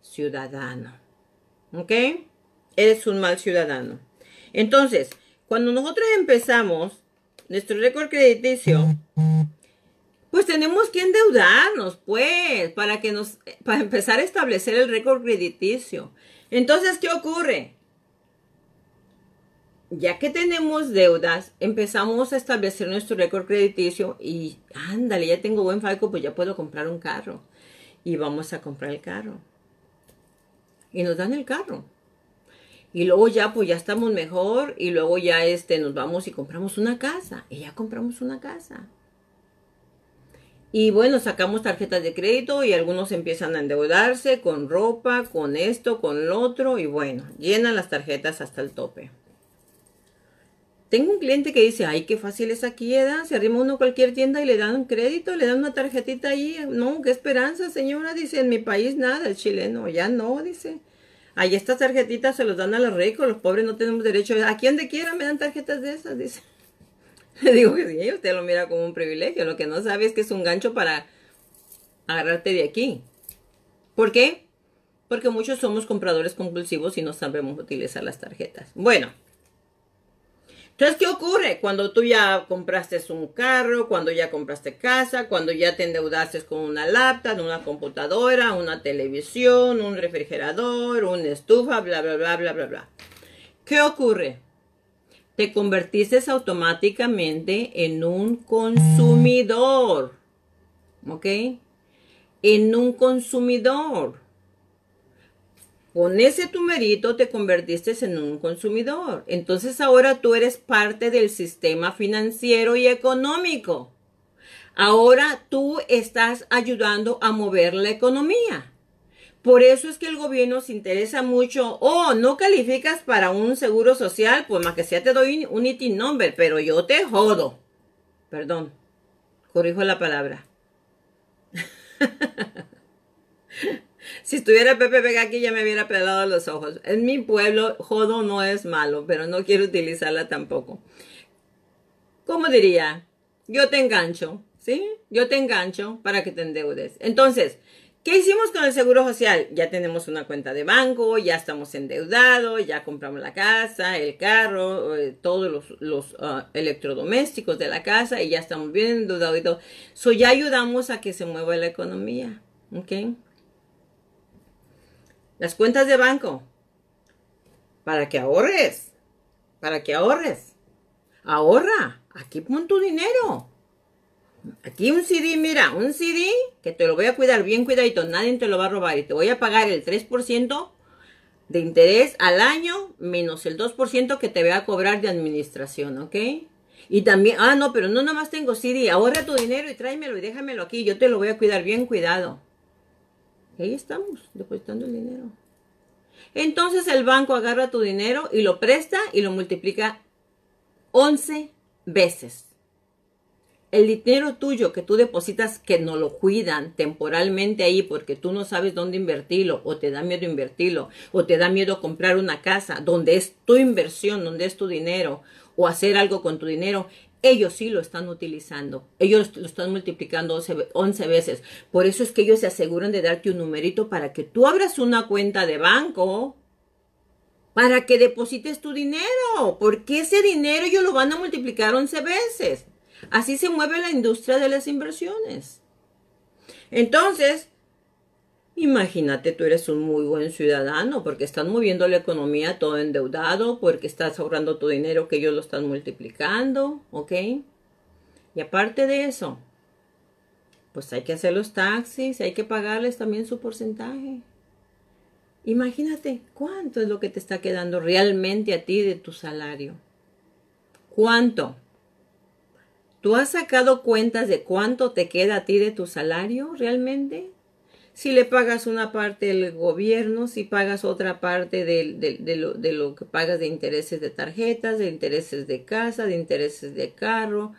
ciudadano. ¿Ok? Eres un mal ciudadano. Entonces, cuando nosotros empezamos nuestro récord crediticio, pues tenemos que endeudarnos, pues, para que nos, para empezar a establecer el récord crediticio. Entonces, ¿qué ocurre? ya que tenemos deudas, empezamos a establecer nuestro récord crediticio y ándale, ya tengo buen falco, pues ya puedo comprar un carro. Y vamos a comprar el carro. Y nos dan el carro. Y luego ya, pues ya estamos mejor. Y luego ya este, nos vamos y compramos una casa. Y ya compramos una casa. Y bueno, sacamos tarjetas de crédito y algunos empiezan a endeudarse con ropa, con esto, con lo otro. Y bueno, llenan las tarjetas hasta el tope. Tengo un cliente que dice, ay, qué fácil es aquí, ¿edad? Se arrima uno a cualquier tienda y le dan un crédito, le dan una tarjetita ahí. No, qué esperanza, señora. Dice, en mi país nada, el chileno, ya no, dice. Ahí estas tarjetitas se los dan a los ricos, los pobres no tenemos derecho. Aquí donde quiera me dan tarjetas de esas, dice. Le digo que sí, usted lo mira como un privilegio. Lo que no sabe es que es un gancho para agarrarte de aquí. ¿Por qué? Porque muchos somos compradores compulsivos y no sabemos utilizar las tarjetas. Bueno, entonces, ¿qué ocurre? Cuando tú ya compraste un carro, cuando ya compraste casa, cuando ya te endeudaste con una laptop, una computadora, una televisión, un refrigerador, una estufa, bla, bla, bla, bla, bla, bla. ¿Qué ocurre? Te convertiste automáticamente en un consumidor. ¿Ok? En un consumidor. Con ese numerito te convertiste en un consumidor. Entonces ahora tú eres parte del sistema financiero y económico. Ahora tú estás ayudando a mover la economía. Por eso es que el gobierno se interesa mucho. Oh, no calificas para un seguro social, pues más que sea te doy un IT number, pero yo te jodo. Perdón, corrijo la palabra. Si estuviera Pepe Vega aquí ya me hubiera pelado los ojos. En mi pueblo, jodo no es malo, pero no quiero utilizarla tampoco. ¿Cómo diría? Yo te engancho, ¿sí? Yo te engancho para que te endeudes. Entonces, ¿qué hicimos con el Seguro Social? Ya tenemos una cuenta de banco, ya estamos endeudados, ya compramos la casa, el carro, eh, todos los, ah, electrodomésticos de la casa y ya estamos bien endeudados y todo. Ya ayudamos a que se mueva la economía, ¿ok? Las cuentas de banco. Para que ahorres. Para que ahorres. Ahorra. Aquí pon tu dinero. Aquí un CD, mira, un CD que te lo voy a cuidar bien cuidadito. Nadie te lo va a robar y te voy a pagar el 3% de interés al año menos el 2% que te voy a cobrar de administración, ¿ok? Y también, ah, no, pero no nomás tengo CD, ahorra tu dinero y tráemelo y déjamelo aquí, yo te lo voy a cuidar bien cuidado ahí estamos, depositando el dinero. Entonces el banco agarra tu dinero y lo presta y lo multiplica 11 veces. el dinero tuyo que tú depositas que no lo cuidan temporalmente ahí porque tú no sabes dónde invertirlo o te da miedo invertirlo o te da miedo comprar una casa donde es tu inversión, donde es tu dinero o hacer algo con tu dinero, ellos sí lo están utilizando. Ellos lo están multiplicando 11, veces. Por eso es que ellos se aseguran de darte un numerito para que tú abras una cuenta de banco para que deposites tu dinero. Porque ese dinero ellos lo van a multiplicar 11 veces. Así se mueve la industria de las inversiones. Entonces, imagínate, tú eres un muy buen ciudadano porque están moviendo la economía todo endeudado, porque estás ahorrando tu dinero que ellos lo están multiplicando, ¿ok? Y aparte de eso, pues hay que hacer los taxis, hay que pagarles también su porcentaje. Imagínate cuánto es lo que te está quedando realmente a ti de tu salario. ¿Cuánto? ¿Tú has sacado cuentas de cuánto te queda a ti de tu salario realmente? Si le pagas una parte del gobierno, si pagas otra parte de, lo, de, lo, que pagas de intereses de tarjetas, de intereses de casa, de intereses de carro,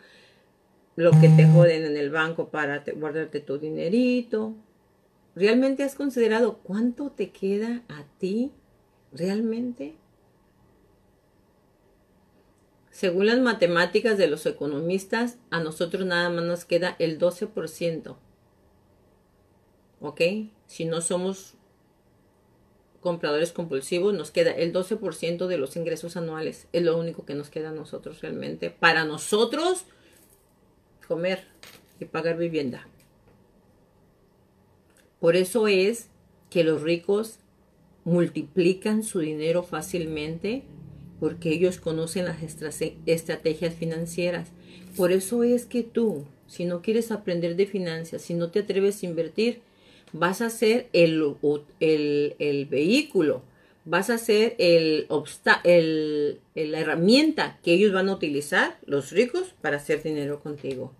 lo que te joden en el banco para guardarte tu dinerito. ¿Realmente has considerado cuánto te queda a ti realmente? Según las matemáticas de los economistas, a nosotros nada más nos queda el 12%. ¿Ok? Si no somos compradores compulsivos, nos queda el 12% de los ingresos anuales. Es lo único que nos queda a nosotros realmente. Para nosotros, comer y pagar vivienda. Por eso es que los ricos multiplican su dinero fácilmente porque ellos conocen las estrategias financieras. Por eso es que tú, si no quieres aprender de finanzas, si no te atreves a invertir, vas a ser el, el, vehículo, vas a ser el, el, la herramienta que ellos van a utilizar, los ricos, para hacer dinero contigo.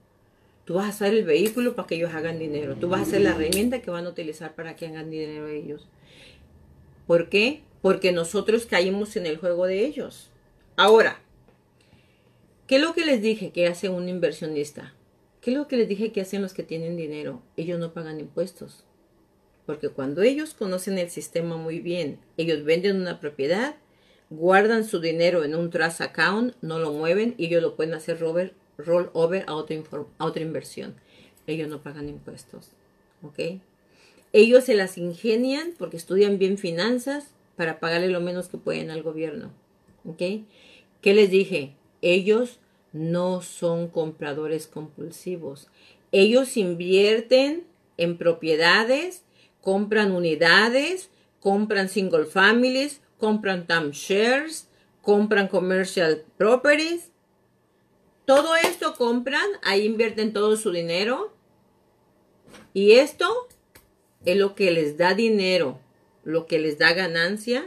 Tú vas a ser el vehículo para que ellos hagan dinero. Tú vas a ser la herramienta que van a utilizar para que hagan dinero ellos. ¿Por qué? porque nosotros caímos en el juego de ellos. Ahora, ¿qué es lo que les dije que hace un inversionista? ¿Qué es lo que les dije que hacen los que tienen dinero? Ellos no pagan impuestos. Porque cuando ellos conocen el sistema muy bien, ellos venden una propiedad, guardan su dinero en un trust account, no lo mueven y ellos lo pueden hacer roll, over a otra, a otra inversión. Ellos no pagan impuestos. ¿Ok? Ellos se las ingenian porque estudian bien finanzas, para pagarle lo menos que pueden al gobierno. ¿Ok? ¿Qué les dije? Ellos no son compradores compulsivos. Ellos invierten en propiedades, compran unidades, compran single families, compran timeshares, compran commercial properties. Todo esto compran, ahí invierten todo su dinero. Y esto es lo que les da dinero lo que les da ganancia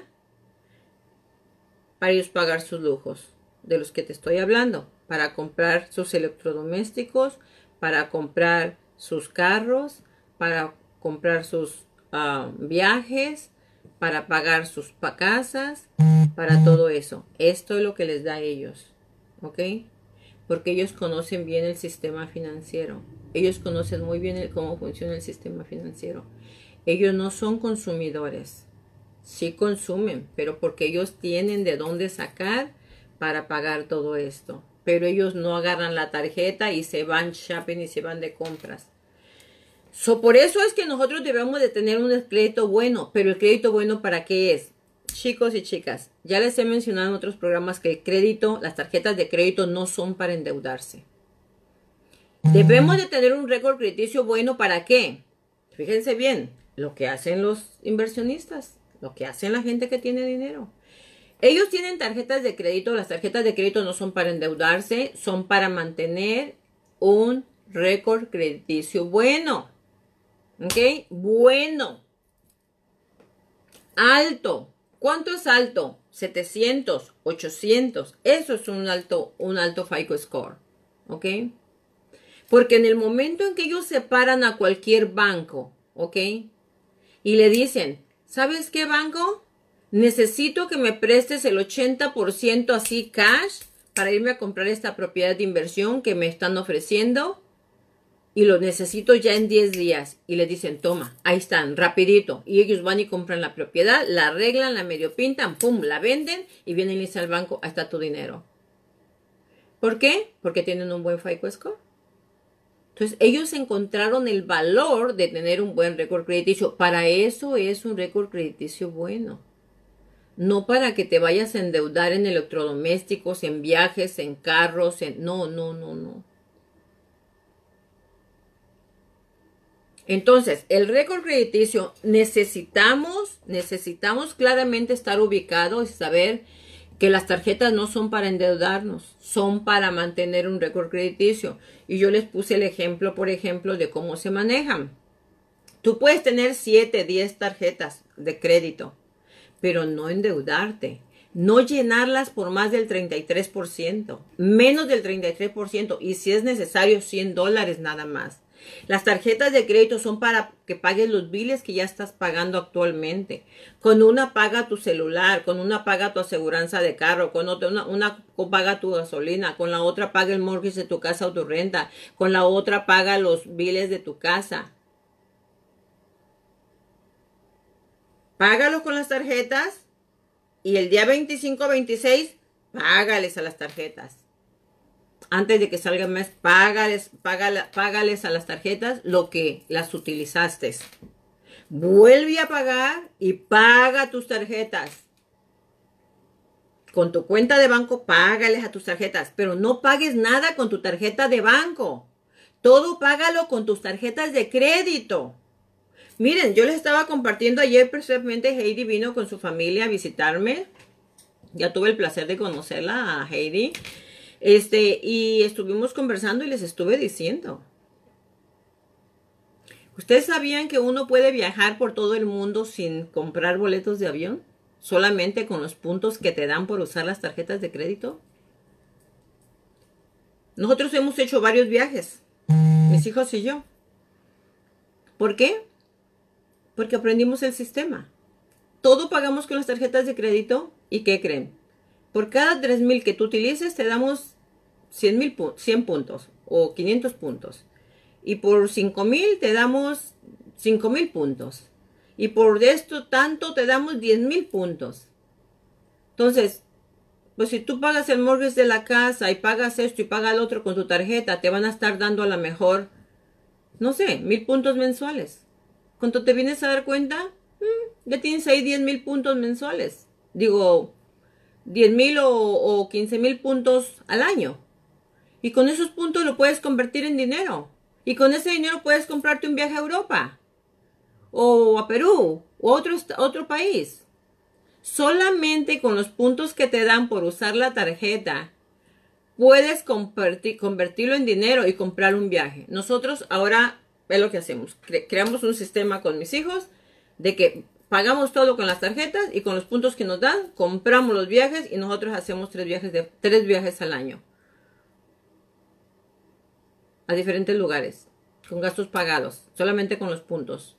para ellos pagar sus lujos, de los que te estoy hablando, para comprar sus electrodomésticos, para comprar sus carros, para comprar sus viajes, para pagar sus casas, para todo eso. Esto es lo que les da a ellos, ¿ok? Porque ellos conocen bien el sistema financiero. Ellos conocen muy bien cómo funciona el sistema financiero. Ellos no son consumidores. Sí consumen, pero porque ellos tienen de dónde sacar para pagar todo esto. Pero ellos no agarran la tarjeta y se van shopping y se van de compras. So, por eso es que nosotros debemos de tener un crédito bueno. Pero el crédito bueno para qué es? Chicos y chicas, ya les he mencionado en otros programas que el crédito, las tarjetas de crédito no son para endeudarse. Debemos de tener un récord crediticio bueno para qué? Fíjense bien, lo que hacen los inversionistas, lo que hacen la gente que tiene dinero. Ellos tienen tarjetas de crédito, las tarjetas de crédito no son para endeudarse, son para mantener un récord crediticio bueno. ¿Ok? Bueno. Alto. ¿Cuánto es alto? 700, 800. Eso es un alto, un alto FICO score. ¿Ok? Porque en el momento en que ellos separan a cualquier banco, ¿ok? y le dicen, ¿sabes qué banco? Necesito que me prestes el 80% así cash para irme a comprar esta propiedad de inversión que me están ofreciendo y lo necesito ya en 10 días. Y le dicen, toma, ahí están, rapidito. Y ellos van y compran la propiedad, la arreglan, la medio pintan, pum, la venden y vienen y dicen al banco, ahí está tu dinero. ¿Por qué? Porque tienen un buen FICO. Entonces, ellos encontraron el valor de tener un buen récord crediticio. Para eso es un récord crediticio bueno. No para que te vayas a endeudar en electrodomésticos, en viajes, en carros, en... No, no, no, no. Entonces, el récord crediticio necesitamos, necesitamos claramente estar ubicados y saber que las tarjetas no son para endeudarnos, son para mantener un récord crediticio. Y yo les puse el ejemplo, por ejemplo, de cómo se manejan. Tú puedes tener 7, 10 tarjetas de crédito, pero no endeudarte. No llenarlas por más del 33%, menos del 33%, y si es necesario 100 dólares nada más. Las tarjetas de crédito son para que pagues los biles que ya estás pagando actualmente. Con una paga tu celular, con una paga tu aseguranza de carro, con otra una, paga tu gasolina, con la otra paga el mortgage de tu casa o tu renta, con la otra paga los biles de tu casa. Págalo con las tarjetas y el día 25-26 págales a las tarjetas antes de que salga el mes, págales, págales a las tarjetas lo que las utilizaste. Vuelve a pagar y paga tus tarjetas. Con tu cuenta de banco, págales a tus tarjetas, pero no pagues nada con tu tarjeta de banco. Todo págalo con tus tarjetas de crédito. Miren, yo les estaba compartiendo ayer precisamente Heidi vino con su familia a visitarme. Ya tuve el placer de conocerla a Heidi. Este, y estuvimos conversando y les estuve diciendo. ¿Ustedes sabían que uno puede viajar por todo el mundo sin comprar boletos de avión? Solamente con los puntos que te dan por usar las tarjetas de crédito. Nosotros hemos hecho varios viajes, mis hijos y yo. ¿Por qué? Porque aprendimos el sistema. Todo pagamos con las tarjetas de crédito y ¿qué creen? Por cada 3.000 que tú utilices, te damos 100, 100 puntos o 500 puntos. Y por 5.000 te damos 5.000 puntos. Y por esto tanto te damos 10.000 puntos. Entonces, pues si tú pagas el mortgage de la casa y pagas esto y pagas el otro con tu tarjeta, te van a estar dando a la mejor, no sé, mil puntos mensuales. Cuando te vienes a dar cuenta, mm, ya tienes ahí 10 mil puntos mensuales. Digo, 10 mil o, 15 mil puntos al año. Y con esos puntos lo puedes convertir en dinero. Y con ese dinero puedes comprarte un viaje a Europa. O a Perú. O a otro, otro país. Solamente con los puntos que te dan por usar la tarjeta puedes convertirlo en dinero y comprar un viaje. Nosotros ahora es lo que hacemos. creamos un sistema con mis hijos de que pagamos todo con las tarjetas y con los puntos que nos dan, compramos los viajes y nosotros hacemos tres viajes, de, tres viajes al año. A diferentes lugares, con gastos pagados, solamente con los puntos.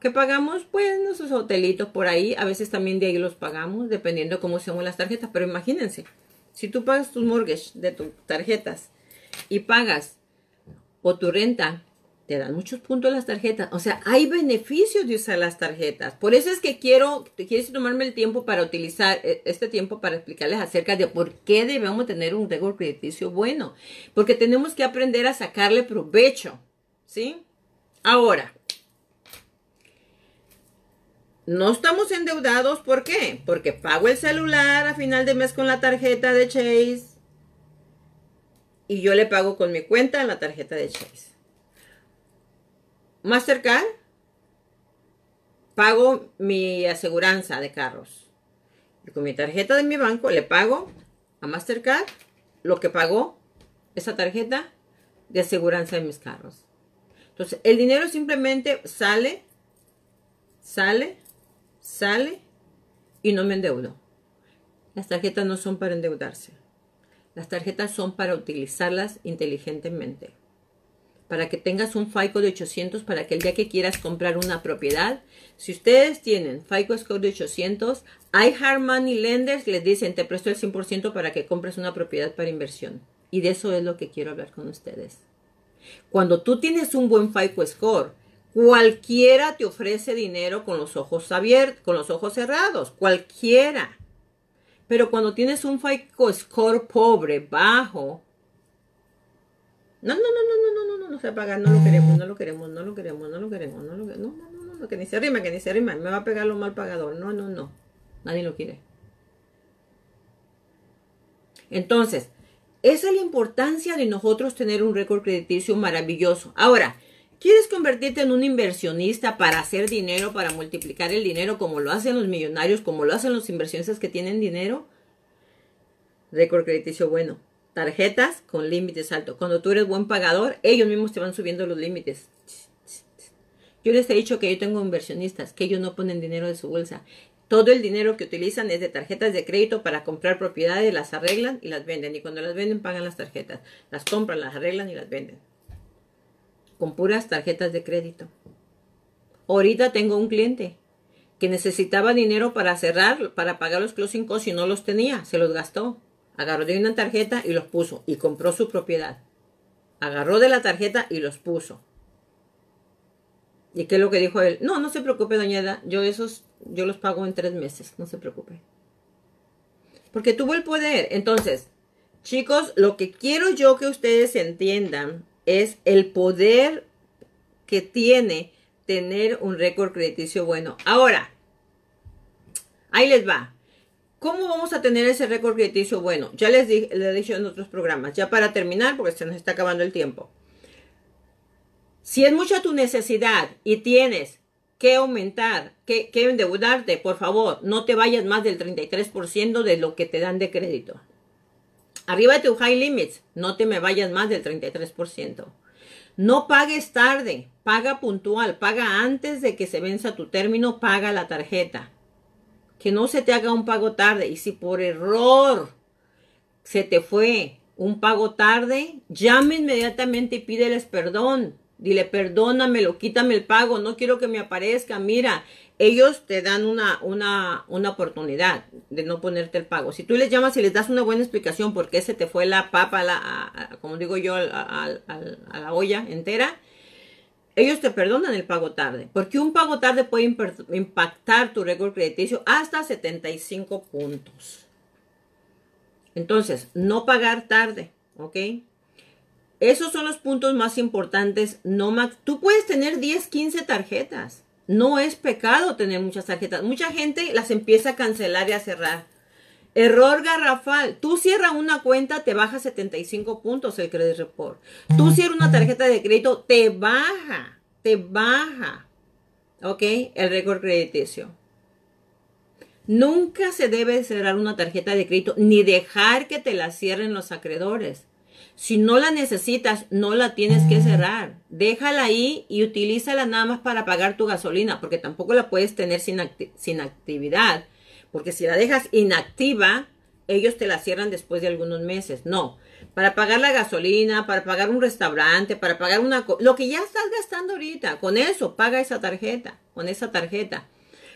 ¿Qué pagamos? Pues nuestros hotelitos por ahí, a veces también de ahí los pagamos, dependiendo cómo sean las tarjetas, pero imagínense, si tú pagas tus mortgage de tus tarjetas y pagas o tu renta te dan muchos puntos las tarjetas. O sea, hay beneficios de usar las tarjetas. Por eso es que quiero, quiero tomarme el tiempo para utilizar eh, este tiempo para explicarles acerca de por qué debemos tener un récord crediticio bueno. Porque tenemos que aprender a sacarle provecho. ¿Sí? Ahora, no estamos endeudados. ¿Por qué? Porque pago el celular a final de mes con la tarjeta de Chase. Y yo le pago con mi cuenta en la tarjeta de Chase. Mastercard, pago mi aseguranza de carros. Y con mi tarjeta de mi banco le pago a Mastercard lo que pagó esa tarjeta de aseguranza de mis carros. Entonces, el dinero simplemente sale, sale, sale y no me endeudo. Las tarjetas no son para endeudarse. Las tarjetas son para utilizarlas inteligentemente para que tengas un FICO de 800 para que el día que quieras comprar una propiedad, si ustedes tienen FICO Score de 800, hay hard money lenders les dicen te presto el 100% para que compres una propiedad para inversión. Y de eso es lo que quiero hablar con ustedes. Cuando tú tienes un buen FICO Score, cualquiera te ofrece dinero con los ojos abiertos, con los ojos cerrados, cualquiera. Pero cuando tienes un FICO Score pobre, bajo, no, no, no, no, no, no, no, no se paga, no lo queremos, no lo queremos, no lo queremos, no lo queremos, no lo queremos, no, no, no, no, que ni se arrima, que ni se arrima, me va a pegar lo mal pagador, no, no, no, nadie lo quiere. Entonces, esa es la importancia de nosotros tener un récord crediticio maravilloso. Ahora, ¿quieres convertirte en un inversionista para hacer dinero, para multiplicar el dinero como lo hacen los millonarios, como lo hacen los inversionistas que tienen dinero? Récord crediticio bueno tarjetas con límites altos. Cuando tú eres buen pagador, ellos mismos te van subiendo los límites. Yo les he dicho que yo tengo inversionistas, que ellos no ponen dinero de su bolsa. Todo el dinero que utilizan es de tarjetas de crédito para comprar propiedades, las arreglan y las venden. Y cuando las venden, pagan las tarjetas. Las compran, las arreglan y las venden. Con puras tarjetas de crédito. Ahorita tengo un cliente que necesitaba dinero para cerrar, para pagar los closing costs y no los tenía, se los gastó. Agarró de una tarjeta y los puso y compró su propiedad. Agarró de la tarjeta y los puso. ¿Y qué es lo que dijo él? No, no se preocupe, doña yo esos, yo los pago en tres meses, no se preocupe. Porque tuvo el poder. Entonces, chicos, lo que quiero yo que ustedes entiendan es el poder que tiene tener un récord crediticio bueno. Ahora, ahí les va. ¿Cómo vamos a tener ese récord crediticio bueno? Ya les, dije, les he dicho en otros programas. Ya para terminar, porque se nos está acabando el tiempo. Si es mucha tu necesidad y tienes que aumentar, que, que endeudarte, por favor, no te vayas más del 33% de lo que te dan de crédito. Arriba de tu high limits, no te me vayas más del 33%. No pagues tarde, paga puntual, paga antes de que se venza tu término, paga la tarjeta que no se te haga un pago tarde. Y si por error se te fue un pago tarde, llame inmediatamente y pídeles perdón. Dile, perdónamelo, quítame el pago, no quiero que me aparezca. Mira, ellos te dan una, una, una oportunidad de no ponerte el pago. Si tú les llamas y les das una buena explicación por qué se te fue la papa, la, como digo yo, a la olla entera, ellos te perdonan el pago tarde, porque un pago tarde puede impactar tu récord crediticio hasta 75 puntos. Entonces, no pagar tarde, ¿ok? Esos son los puntos más importantes. No Tú puedes tener 10, 15 tarjetas. No es pecado tener muchas tarjetas. Mucha gente las empieza a cancelar y a cerrar. Error garrafal. Tú cierras una cuenta, te baja 75 puntos el credit report. Tú cierras una tarjeta de crédito, te baja, te baja, ¿ok? El récord crediticio. Nunca se debe cerrar una tarjeta de crédito ni dejar que te la cierren los acreedores. Si no la necesitas, no la tienes que cerrar. Déjala ahí y utilízala nada más para pagar tu gasolina, porque tampoco la puedes tener sin, sin actividad porque si la dejas inactiva, ellos te la cierran después de algunos meses. No, para pagar la gasolina, para pagar un restaurante, para pagar una... Lo que ya estás gastando ahorita, con eso, paga esa tarjeta, con esa tarjeta.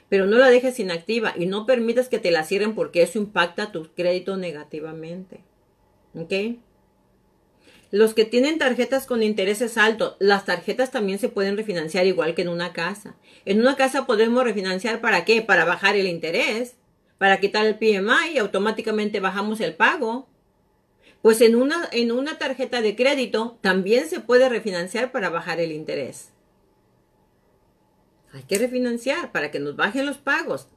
Pero no la dejes inactiva y no permitas que te la cierren porque eso impacta tu crédito negativamente. ¿Ok? Los que tienen tarjetas con intereses altos, las tarjetas también se pueden refinanciar igual que en una casa. En una casa podemos refinanciar para qué? Para bajar el interés para quitar el PMI y automáticamente bajamos el pago. Pues en una, en una tarjeta de crédito también se puede refinanciar para bajar el interés. Hay que refinanciar para que nos bajen los pagos.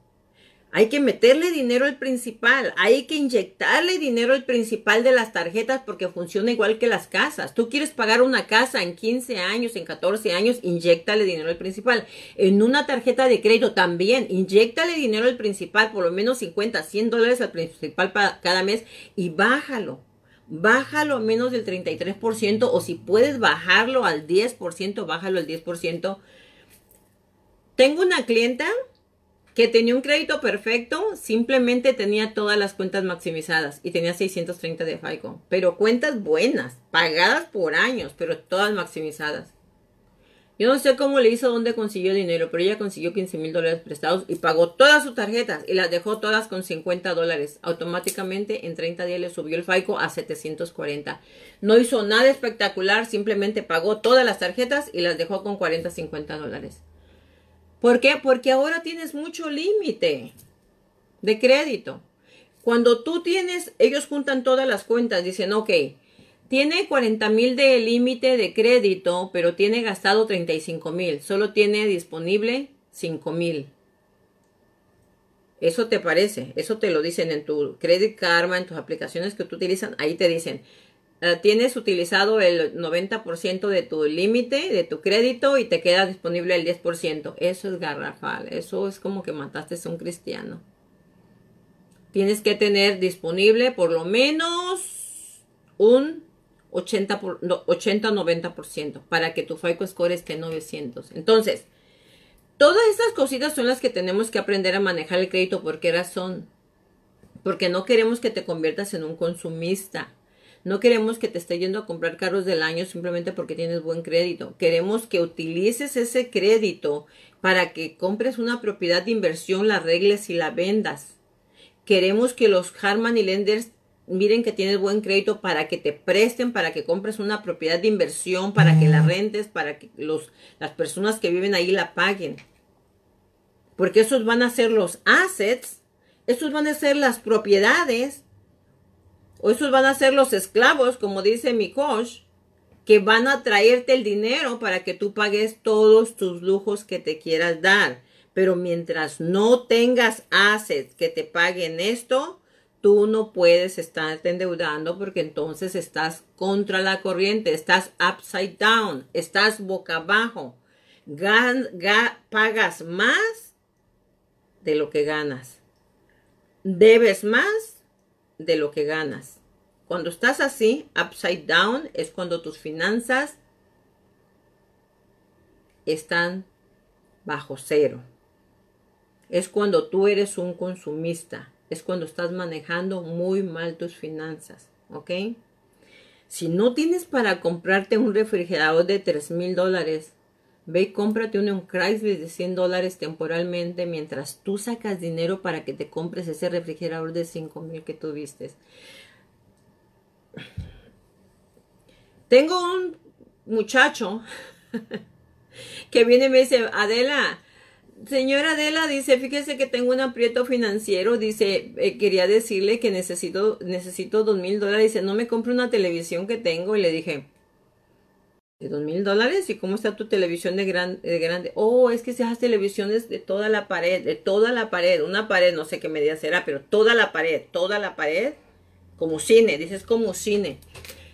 Hay que meterle dinero al principal, hay que inyectarle dinero al principal de las tarjetas porque funciona igual que las casas. Tú quieres pagar una casa en 15 años, en 14 años, inyectale dinero al principal. En una tarjeta de crédito también, inyectale dinero al principal, por lo menos 50, 100 dólares al principal cada mes y bájalo. Bájalo a menos del 33% o si puedes bajarlo al 10%, bájalo al 10%. Tengo una clienta que tenía un crédito perfecto, simplemente tenía todas las cuentas maximizadas y tenía 630 de FICO, pero cuentas buenas, pagadas por años, pero todas maximizadas. Yo no sé cómo le hizo, dónde consiguió dinero, pero ella consiguió 15 mil dólares prestados y pagó todas sus tarjetas y las dejó todas con 50 dólares. Automáticamente en 30 días le subió el FICO a 740. No hizo nada espectacular, simplemente pagó todas las tarjetas y las dejó con 40, 50 dólares. ¿Por qué? Porque ahora tienes mucho límite de crédito. Cuando tú tienes, ellos juntan todas las cuentas, dicen, ok, tiene 40 mil de límite de crédito, pero tiene gastado 35 mil. Solo tiene disponible 5 mil. Eso te parece, eso te lo dicen en tu Credit Karma, en tus aplicaciones que tú utilizan, ahí te dicen, ah, tienes utilizado el 90% de tu límite, de tu crédito y te queda disponible el 10%. Eso es garrafal, eso es como que mataste a un cristiano. Tienes que tener disponible por lo menos un 80, por, 90% para que tu FICO score esté en 900. Entonces, todas estas cositas son las que tenemos que aprender a manejar el crédito. ¿Por qué razón? Porque no queremos que te conviertas en un consumista. No queremos que te esté yendo a comprar carros del año simplemente porque tienes buen crédito. Queremos que utilices ese crédito para que compres una propiedad de inversión, la arregles y la vendas. Queremos que los Harman y Lenders miren que tienes buen crédito para que te presten, para que compres una propiedad de inversión, para que la mm. rentes, para que los, las personas que viven ahí la paguen. Porque esos van a ser los assets, esos van a ser las propiedades, o esos van a ser los esclavos, como dice mi coach, que van a traerte el dinero para que tú pagues todos tus lujos que te quieras dar. Pero mientras no tengas assets que te paguen esto, tú no puedes estarte endeudando porque entonces estás contra la corriente, estás upside down, estás boca abajo. pagas más de lo que ganas. Debes más de lo que ganas. Cuando estás así, upside down, es cuando tus finanzas están bajo cero. Es cuando tú eres un consumista es cuando estás manejando muy mal tus finanzas, ¿ok? Si no tienes para comprarte un refrigerador de 3 mil dólares, ve y cómprate en Chrysler de 100 dólares temporalmente mientras tú sacas dinero para que te compres ese refrigerador de 5 mil que tuviste. Tengo un muchacho que viene y me dice, Adela, Señora Adela dice, fíjese que tengo un aprieto financiero, dice, eh, quería decirle que necesito, necesito dos mil dólares, dice, no me compre una televisión que tengo, y le dije, ¿de dos mil dólares? ¿Y cómo está tu televisión de, gran, de grande? Oh, es que esas televisiones de toda la pared, de toda la pared, una pared, no sé qué medida será, pero toda la pared, toda la pared, como cine, dice, es como cine.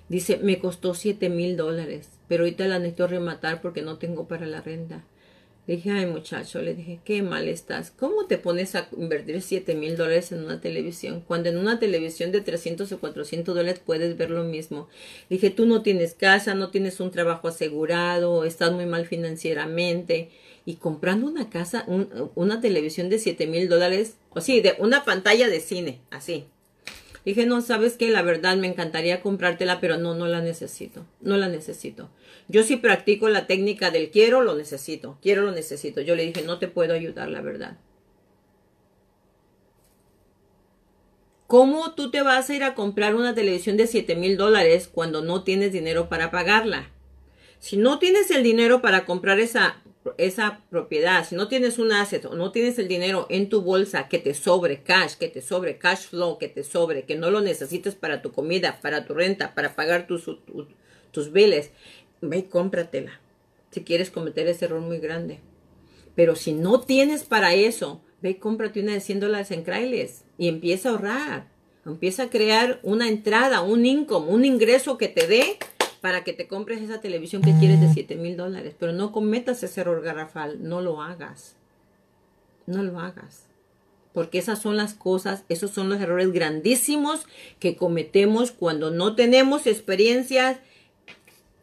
Dice, me costó siete mil dólares, pero ahorita la necesito rematar porque no tengo para la renta. Le dije, ay muchacho, le dije, qué mal estás. ¿Cómo te pones a invertir 7 mil dólares en una televisión? Cuando en una televisión de 300 o 400 dólares puedes ver lo mismo. Dije, tú no tienes casa, no tienes un trabajo asegurado, estás muy mal financieramente. Y comprando una casa, una televisión de 7 mil dólares, o sí, de una pantalla de cine, así. Dije, no, sabes que la verdad me encantaría comprártela, pero no, no la necesito. No la necesito. Yo sí practico la técnica del quiero, lo necesito. Quiero, lo necesito. Yo le dije, no te puedo ayudar, la verdad. ¿Cómo tú te vas a ir a comprar una televisión de 7 mil dólares cuando no tienes dinero para pagarla? Si no tienes el dinero para comprar esa esa propiedad, si no tienes un asset o no tienes el dinero en tu bolsa que te sobre cash, que te sobre cash flow, que te sobre, que no lo necesites para tu comida, para tu renta, para pagar tus, tus, ve y cómpratela. Si quieres cometer ese error muy grande. Pero si no tienes para eso, ve y cómprate una de 100 dólares en Craigslist y empieza a ahorrar. Empieza a crear una entrada, un income, un ingreso que te dé para que te compres esa televisión que quieres de 7 mil dólares. Pero no cometas ese error garrafal, no lo hagas. No lo hagas. Porque esas son las cosas, esos son los errores grandísimos que cometemos cuando no tenemos experiencias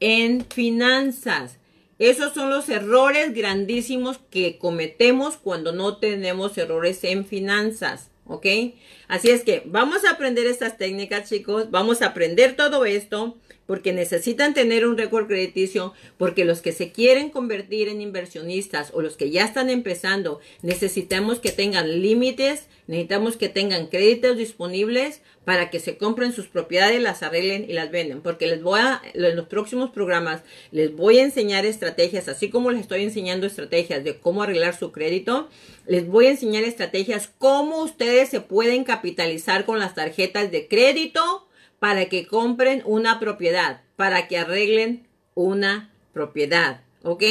en finanzas. Esos son los errores grandísimos que cometemos cuando no tenemos errores en finanzas. ¿Ok? Así es que vamos a aprender estas técnicas, chicos. Vamos a aprender todo esto porque necesitan tener un récord crediticio, porque los que se quieren convertir en inversionistas o los que ya están empezando, necesitamos que tengan límites, necesitamos que tengan créditos disponibles para que se compren sus propiedades, las arreglen y las venden, porque les voy a, en los próximos programas, les voy a enseñar estrategias, así como les estoy enseñando estrategias de cómo arreglar su crédito, les voy a enseñar estrategias cómo ustedes se pueden capitalizar con las tarjetas de crédito, para que compren una propiedad, para que arreglen una propiedad. ¿Ok?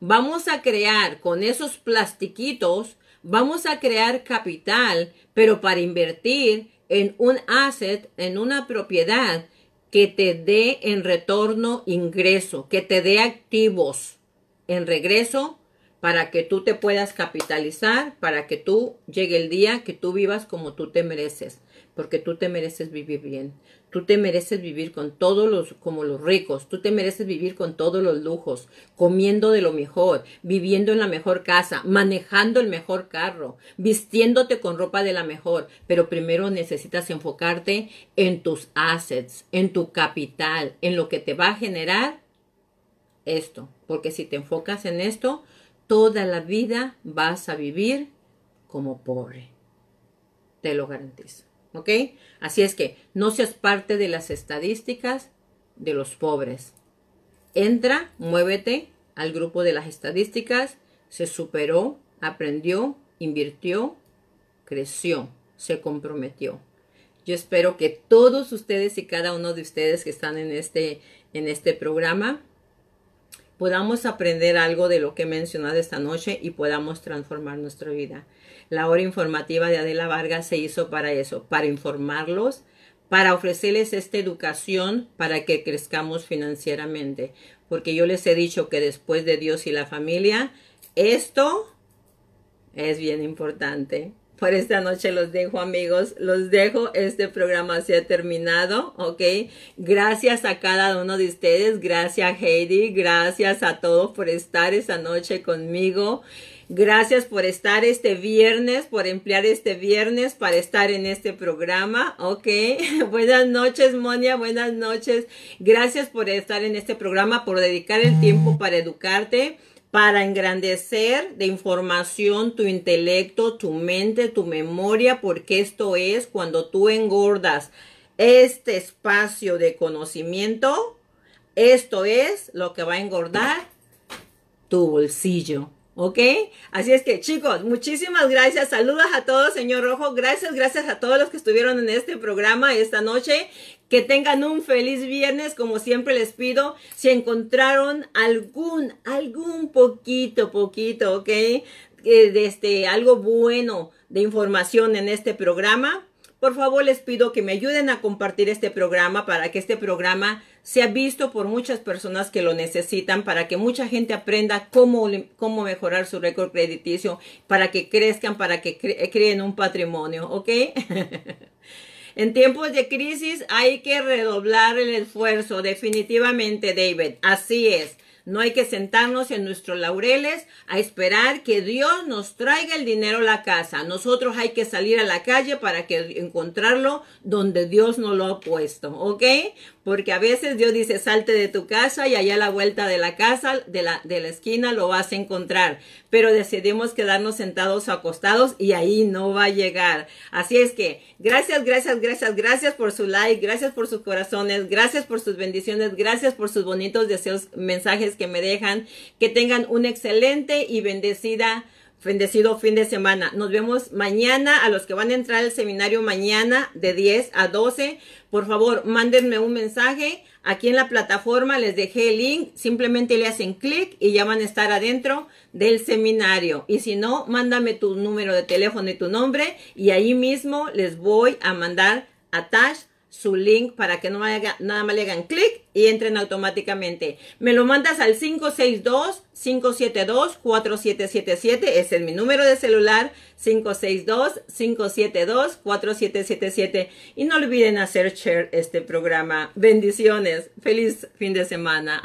Vamos a crear con esos plastiquitos, vamos a crear capital, pero para invertir en un asset, en una propiedad que te dé en retorno ingreso, que te dé activos en regreso para que tú te puedas capitalizar, para que tú llegue el día que tú vivas como tú te mereces, porque tú te mereces vivir bien. Tú te mereces vivir con todos los, como los ricos. Tú te mereces vivir con todos los lujos, comiendo de lo mejor, viviendo en la mejor casa, manejando el mejor carro, vistiéndote con ropa de la mejor. Pero primero necesitas enfocarte en tus assets, en tu capital, en lo que te va a generar esto. Porque si te enfocas en esto, toda la vida vas a vivir como pobre. Te lo garantizo. ¿Ok? Así es que no seas parte de las estadísticas de los pobres. Entra, muévete al grupo de las estadísticas, se superó, aprendió, invirtió, creció, se comprometió. Yo espero que todos ustedes y cada uno de ustedes que están en este, en este programa podamos aprender algo de lo que he mencionado esta noche y podamos transformar nuestra vida. La hora informativa de Adela Vargas se hizo para eso, para informarlos, para ofrecerles esta educación para que crezcamos financieramente. Porque yo les he dicho que después de Dios y la familia, esto es bien importante. Por esta noche los dejo amigos, los dejo, este programa se ha terminado, ¿ok? Gracias a cada uno de ustedes, gracias Heidi, gracias a todos por estar esta noche conmigo. Gracias por estar este viernes, por emplear este viernes para estar en este programa, ¿ok? buenas noches, Monia, buenas noches. Gracias por estar en este programa, por dedicar el tiempo para educarte, para engrandecer de información tu intelecto, tu mente, tu memoria, porque esto es cuando tú engordas este espacio de conocimiento, esto es lo que va a engordar tu bolsillo. ¿Ok? Así es que chicos, muchísimas gracias. Saludos a todos, señor Rojo. Gracias, gracias a todos los que estuvieron en este programa esta noche. Que tengan un feliz viernes, como siempre les pido. Si encontraron algún, algún poquito, poquito, ¿ok? Eh, de este, algo bueno de información en este programa, por favor les pido que me ayuden a compartir este programa para que este programa sea visto por muchas personas que lo necesitan, para que mucha gente aprenda cómo, cómo mejorar su récord crediticio, para que crezcan, para que creen un patrimonio, ¿ok? en tiempos de crisis hay que redoblar el esfuerzo, definitivamente, David. Así es. No hay que sentarnos en nuestros laureles a esperar que Dios nos traiga el dinero a la casa. Nosotros hay que salir a la calle para que encontrarlo donde Dios nos lo ha puesto, ¿ok? Porque a veces Dios dice, salte de tu casa y allá a la vuelta de la casa, de la, de la esquina, lo vas a encontrar. Pero decidimos quedarnos sentados o acostados y ahí no va a llegar. Así es que, gracias, gracias, gracias, gracias por su like, gracias por sus corazones, gracias por sus bendiciones, gracias por sus bonitos deseos, mensajes que me dejan. Que tengan una excelente y bendecida bendecido fin de semana. Nos vemos mañana. A los que van a entrar al seminario mañana de 10 a 12, por favor, mándenme un mensaje. Aquí en la plataforma les dejé el link. Simplemente le hacen clic y ya van a estar adentro del seminario. Y si no, mándame tu número de teléfono y tu nombre y ahí mismo les voy a mandar attach su link para que no haga, nada más le hagan clic y entren automáticamente. Me lo mandas al 562-572-4777. Ese es mi número de celular. 562-572-4777. Y no olviden hacer share este programa. Bendiciones. Feliz fin de semana.